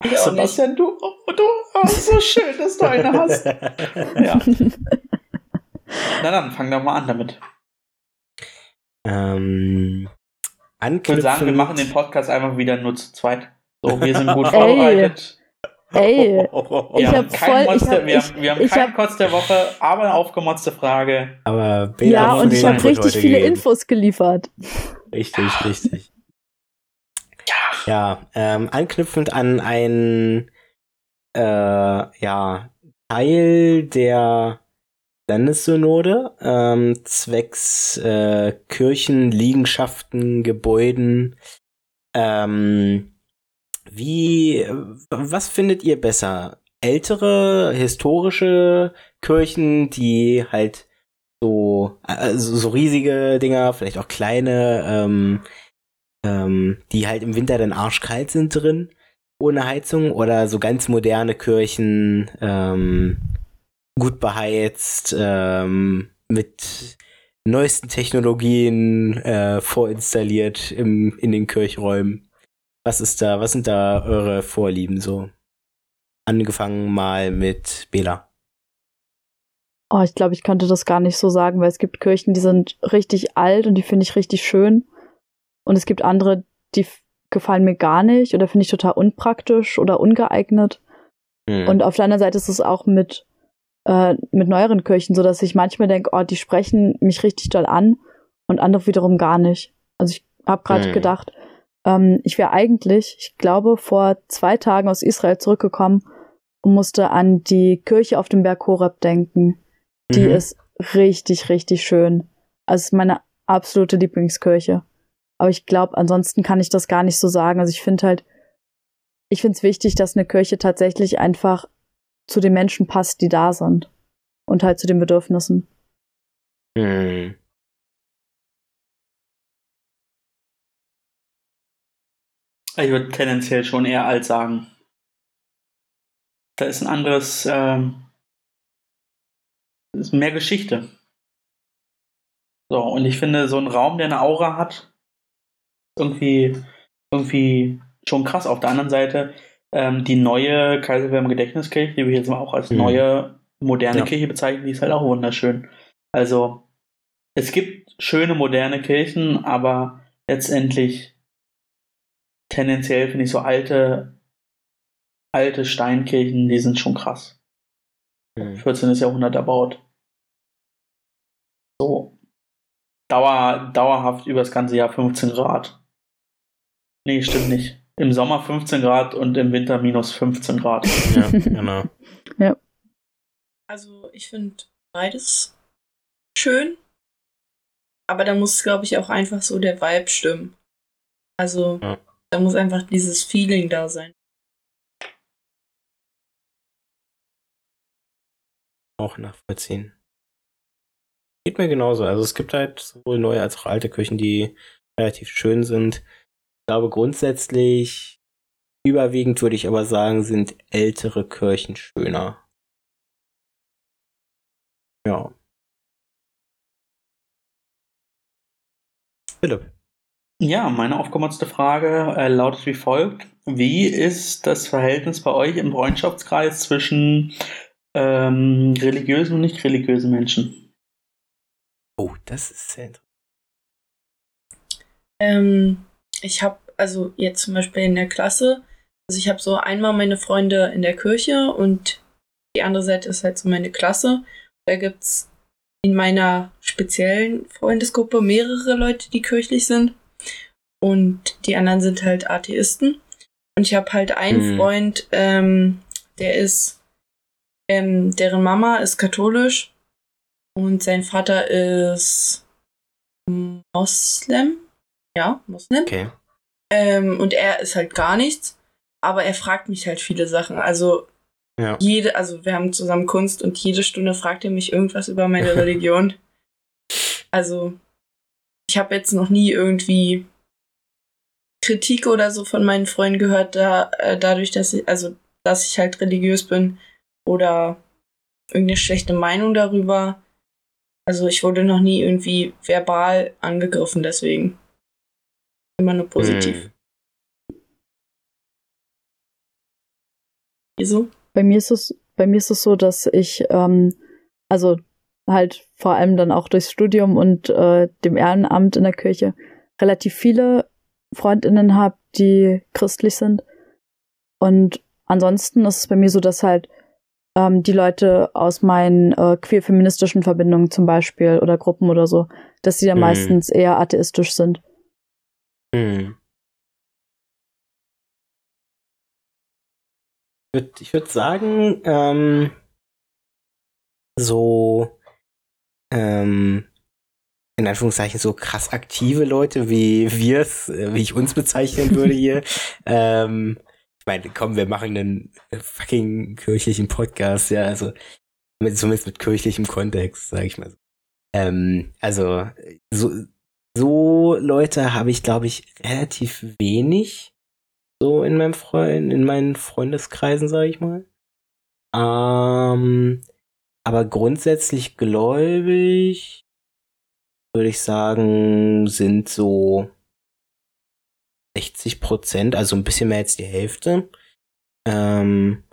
Ich auch nicht. Sebastian, du, oh, du, oh, so schön, dass du eine hast. Ja. Na dann, fang doch mal an damit. ähm, Ich würde sagen, wir machen den Podcast einfach wieder nur zu zweit. So, wir sind gut Ey. vorbereitet. Ey, Wir Ich haben hab keinen voll- ich Monster, hab- wir ich- haben, wir haben ich keinen hab- Kotz der Woche, aber eine aufgemotzte Frage. Aber ja, und ich habe richtig viele gehen. Infos geliefert. Richtig, richtig. Ja, ähm, anknüpfend an ein äh, ja, Teil der Landessynode ähm, zwecks äh, Kirchen, Liegenschaften, Gebäuden. Ähm, wie, was findet ihr besser? Ältere, historische Kirchen, die halt so, also so riesige Dinger, vielleicht auch kleine, ähm, ähm, die halt im Winter dann arschkalt sind drin, ohne Heizung, oder so ganz moderne Kirchen, ähm, gut beheizt, ähm, mit neuesten Technologien äh, vorinstalliert im, in den Kirchräumen. Was ist da, was sind da eure Vorlieben so? Angefangen mal mit Bela. Oh, ich glaube, ich könnte das gar nicht so sagen, weil es gibt Kirchen, die sind richtig alt und die finde ich richtig schön. Und es gibt andere, die gefallen mir gar nicht oder finde ich total unpraktisch oder ungeeignet. Hm. Und auf der anderen Seite ist es auch mit, äh, mit neueren Kirchen so, dass ich manchmal denke, oh, die sprechen mich richtig doll an und andere wiederum gar nicht. Also ich habe gerade Hm. gedacht, ähm, ich wäre eigentlich, ich glaube, vor zwei Tagen aus Israel zurückgekommen und musste an die Kirche auf dem Berg Horeb denken. Die Mhm. ist richtig, richtig schön. Also es ist meine absolute Lieblingskirche. Aber ich glaube, ansonsten kann ich das gar nicht so sagen. Also ich finde halt, ich finde es wichtig, dass eine Kirche tatsächlich einfach zu den Menschen passt, die da sind. Und halt zu den Bedürfnissen. Hm. Ich würde tendenziell schon eher alt sagen. Da ist ein anderes, ähm, ist mehr Geschichte. So, und ich finde, so ein Raum, der eine Aura hat, irgendwie, irgendwie schon krass. Auf der anderen Seite, ähm, die neue Kaiser Wilhelm Gedächtniskirche, die wir jetzt mal auch als Mhm. neue, moderne Ja. Kirche bezeichnen, die ist halt auch wunderschön. Also, es gibt schöne, moderne Kirchen, aber letztendlich tendenziell finde ich so alte, alte Steinkirchen, die sind schon krass. Hm. 14. Jahrhundert erbaut. So. Dauer, dauerhaft über das ganze Jahr 15 Grad. Nee, stimmt nicht. Im Sommer 15 Grad und im Winter minus 15 Grad. Ja, genau. Also ich finde beides schön. Aber da muss, glaube ich, auch einfach so der Vibe stimmen. Also Ja. da muss einfach dieses Feeling da sein. auch nachvollziehen. Geht mir genauso. Also es gibt halt sowohl neue als auch alte Kirchen, die relativ schön sind. Ich glaube grundsätzlich, überwiegend würde ich aber sagen, sind ältere Kirchen schöner. Ja. Philipp. Ja, meine aufgemotzte Frage äh, lautet wie folgt. Wie ist das Verhältnis bei euch im Freundschaftskreis zwischen ähm, religiösen und nicht religiösen Menschen? Das ist sehr interessant. Ähm, ich habe also jetzt zum Beispiel in der Klasse Also ich habe so einmal meine Freunde in der Kirche und die andere Seite ist halt so meine Klasse. Da gibt's in meiner speziellen Freundesgruppe mehrere Leute, die kirchlich sind. Und die anderen sind halt Atheisten. Und ich habe halt einen Hm. Freund, ähm, der ist, ähm, deren Mama ist katholisch und sein Vater ist Moslem. Ja, Moslem. Okay. Ähm, und er ist halt gar nichts. Aber er fragt mich halt viele Sachen. Also Ja. jede, also wir haben zusammen Kunst und jede Stunde fragt er mich irgendwas über meine Religion. Also ich habe jetzt noch nie irgendwie Kritik oder so von meinen Freunden gehört, da, äh, dadurch, dass ich, also dass ich halt religiös bin oder irgendeine schlechte Meinung darüber. Also ich wurde noch nie irgendwie verbal angegriffen, deswegen. Immer nur positiv. Hm. Wieso? Bei mir ist es, bei mir ist es so, dass ich, ähm, also halt vor allem dann auch durchs Studium und äh, dem Ehrenamt in der Kirche relativ viele Freundinnen habe, die christlich sind. Und ansonsten ist es bei mir so, dass halt ähm, die Leute aus meinen äh, queer-feministischen Verbindungen zum Beispiel oder Gruppen oder so, dass sie ja Mhm. meistens eher atheistisch sind. Hm. Ich würde sagen, ähm, so, ähm, in Anführungszeichen so krass aktive Leute, wie wir es, äh, wie ich uns bezeichnen würde hier. ähm, ich meine, komm, wir machen einen fucking kirchlichen Podcast, ja, also mit, zumindest mit kirchlichem Kontext, sag ich mal so. Ähm, also, so, so Leute habe ich, glaube ich, relativ wenig so in meinem Freund, in meinen Freundeskreisen, sage ich mal. Ähm, aber grundsätzlich gläubig, würde ich sagen, sind so 60 Prozent, also ein bisschen mehr als die Hälfte. Ähm,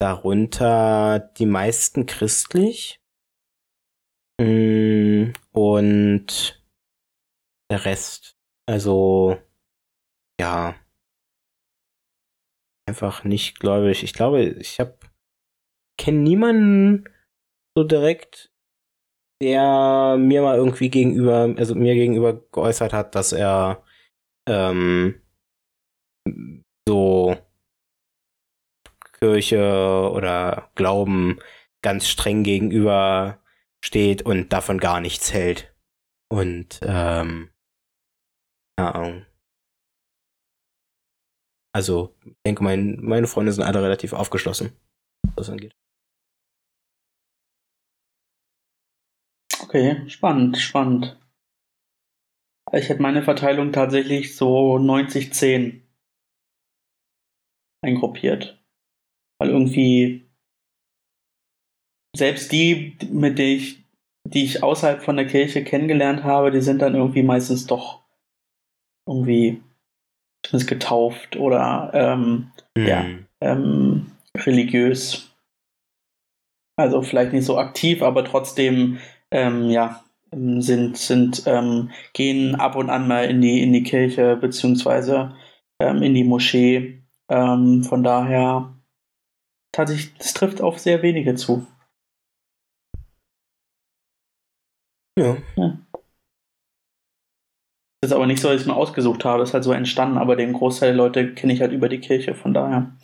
darunter die meisten christlich. Mm, Und der Rest, also ja, einfach nicht gläubig. Ich glaube, ich habe kenne niemanden so direkt, der mir mal irgendwie gegenüber, also mir gegenüber geäußert hat, dass er ähm, so Kirche oder Glauben ganz streng gegenüber steht und davon gar nichts hält. Und ähm, keine Ahnung. Also, ich denke, mein, meine Freunde sind alle relativ aufgeschlossen, was das angeht. Okay, spannend, spannend. Ich hätte meine Verteilung tatsächlich so 90-10 eingruppiert. Weil irgendwie selbst die, mit denen ich, die ich außerhalb von der Kirche kennengelernt habe, die sind dann irgendwie meistens doch irgendwie zumindest getauft oder ähm, Ja. Hm. ähm, religiös. Also vielleicht nicht so aktiv, aber trotzdem, ähm, ja, sind, sind, ähm, gehen ab und an mal in die, in die Kirche, beziehungsweise ähm, in die Moschee. Ähm, von daher, tatsächlich, das trifft auf sehr wenige zu. Ja. Das ist aber nicht so, dass ich mir ausgesucht habe, ist halt so entstanden, aber den Großteil der Leute kenne ich halt über die Kirche, von daher.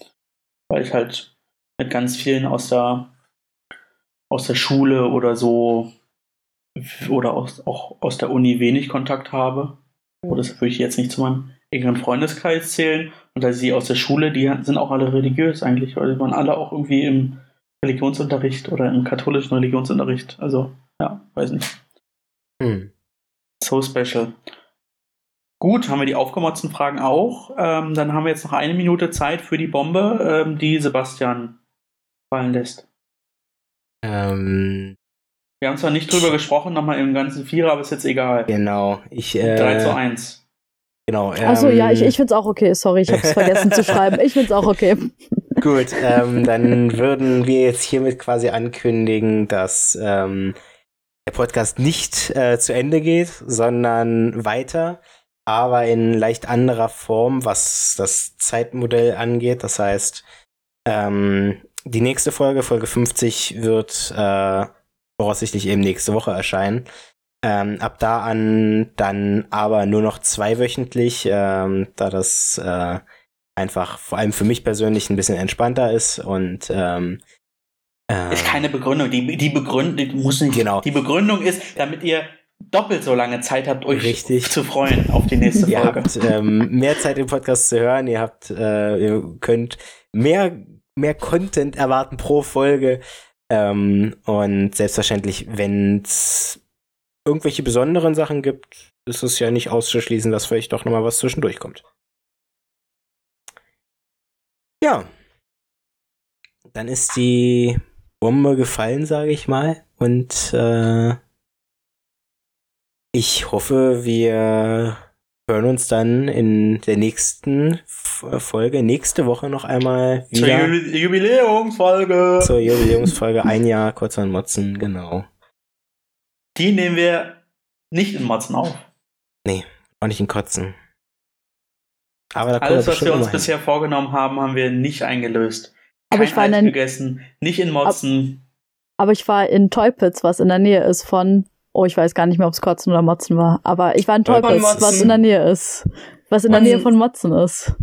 Weil ich halt mit ganz vielen aus der, aus der Schule oder so oder aus, auch aus der Uni wenig Kontakt habe. Oh, das würde ich jetzt nicht zu meinem engeren Freundeskreis zählen. Und da sie aus der Schule, die sind auch alle religiös eigentlich, weil die waren alle auch irgendwie im Religionsunterricht oder im katholischen Religionsunterricht. Also, ja, weiß nicht. Hm. So special. Gut, haben wir die aufgemotzten Fragen auch. Ähm, dann haben wir jetzt noch eine Minute Zeit für die Bombe, ähm, die Sebastian fallen lässt. Ähm, Wir haben zwar nicht drüber gesprochen, nochmal im ganzen Vierer, aber ist jetzt egal. genau. Ich, äh, 3 zu 1. Genau. Ähm, Achso, ja, ich, ich find's auch okay. Sorry, ich hab's vergessen zu schreiben. Ich find's auch okay. Gut, ähm, dann würden wir jetzt hiermit quasi ankündigen, dass ähm, der Podcast nicht äh, zu Ende geht, sondern weiter. aber in leicht anderer Form, was das Zeitmodell angeht. Das heißt, ähm, die nächste Folge, Folge 50, wird äh, voraussichtlich eben nächste Woche erscheinen. Ähm, ab da an dann aber nur noch zweiwöchentlich, ähm, da das äh, einfach vor allem für mich persönlich ein bisschen entspannter ist und ähm, äh, Ist keine Begründung. Die, die Begründung muss nicht. Genau. Die Begründung ist, damit ihr doppelt so lange Zeit habt, euch Richtig. zu freuen auf die nächste Ihr Folge. habt ähm, mehr Zeit im Podcast zu hören, ihr habt, äh, ihr könnt mehr, mehr Content erwarten pro Folge. Ähm, und selbstverständlich, wenn es irgendwelche besonderen Sachen gibt, ist es ja nicht auszuschließen, dass vielleicht doch nochmal was zwischendurch kommt. Ja. Dann ist die Bombe gefallen, sage ich mal. Und äh, ich hoffe, wir hören uns dann in der nächsten F- Folge, nächste Woche noch einmal Zur wieder Jubi- Jubiläumsfolge. zur Jubiläumsfolge. Ein Jahr kurz an Motzen, genau. Die nehmen wir nicht in Motzen auf. Auch nicht in Kotzen. Aber Alles, was wir uns hin. bisher vorgenommen haben, haben wir nicht eingelöst. Aber Kein ich war in Eis den- gegessen, nicht in Motzen. Aber ich war in Teupitz, was in der Nähe ist von, oh, ich weiß gar nicht mehr, ob es Kotzen oder Motzen war. Aber ich war in Von Teupitz, Motzen. was in der Nähe ist. Was in der. Nähe von Motzen ist.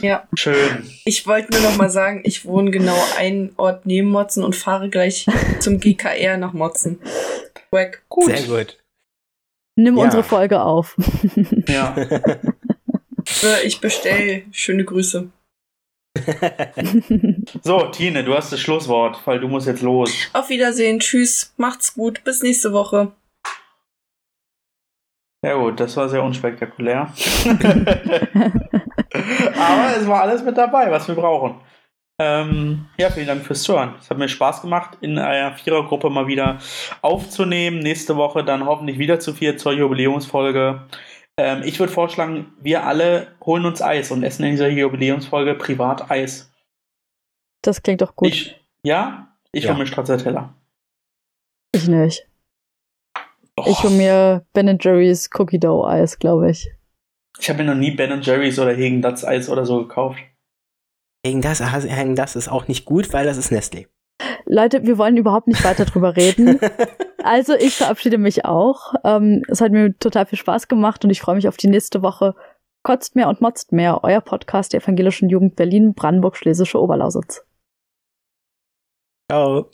Ja, Schön. ich wollte nur noch mal sagen, ich wohne genau einen Ort neben Motzen und fahre gleich zum GKR nach Motzen. Wack. Gut. Sehr gut. Nimm Ja. unsere Folge auf. Ja. Äh, Ich bestell. Schöne Grüße. So, Tine, du hast das Schlusswort, weil du musst jetzt los. Auf Wiedersehen. Tschüss. Macht's gut. Bis nächste Woche. Ja gut, das war sehr unspektakulär. Aber es war alles mit dabei, was wir brauchen. Ähm, ja, vielen Dank fürs Zuhören. Es hat mir Spaß gemacht, in einer Vierergruppe mal wieder aufzunehmen. Nächste Woche dann hoffentlich wieder zu vier zur Jubiläumsfolge. Ähm, ich würde vorschlagen, wir alle holen uns Eis und essen in dieser Jubiläumsfolge privat Eis. Das klingt doch gut. Ich, ja? Ich Ja. hole mir Stracciatella. Ich nicht. Och, Ich hole mir Ben Jerry's Cookie Dough Eis, glaube ich. ich habe mir noch nie Ben Jerry's oder Hegen Dats Eis oder so gekauft. Gegen das, gegen das ist auch nicht gut, weil das ist Nestle. Leute, wir wollen überhaupt nicht weiter drüber reden. Also ich verabschiede mich auch. Ähm, es hat mir total viel Spaß gemacht und ich freue mich auf die nächste Woche. Kotzt mehr und motzt mehr, euer Podcast der Evangelischen Jugend Berlin, Brandenburg, Schlesische Oberlausitz. Ciao.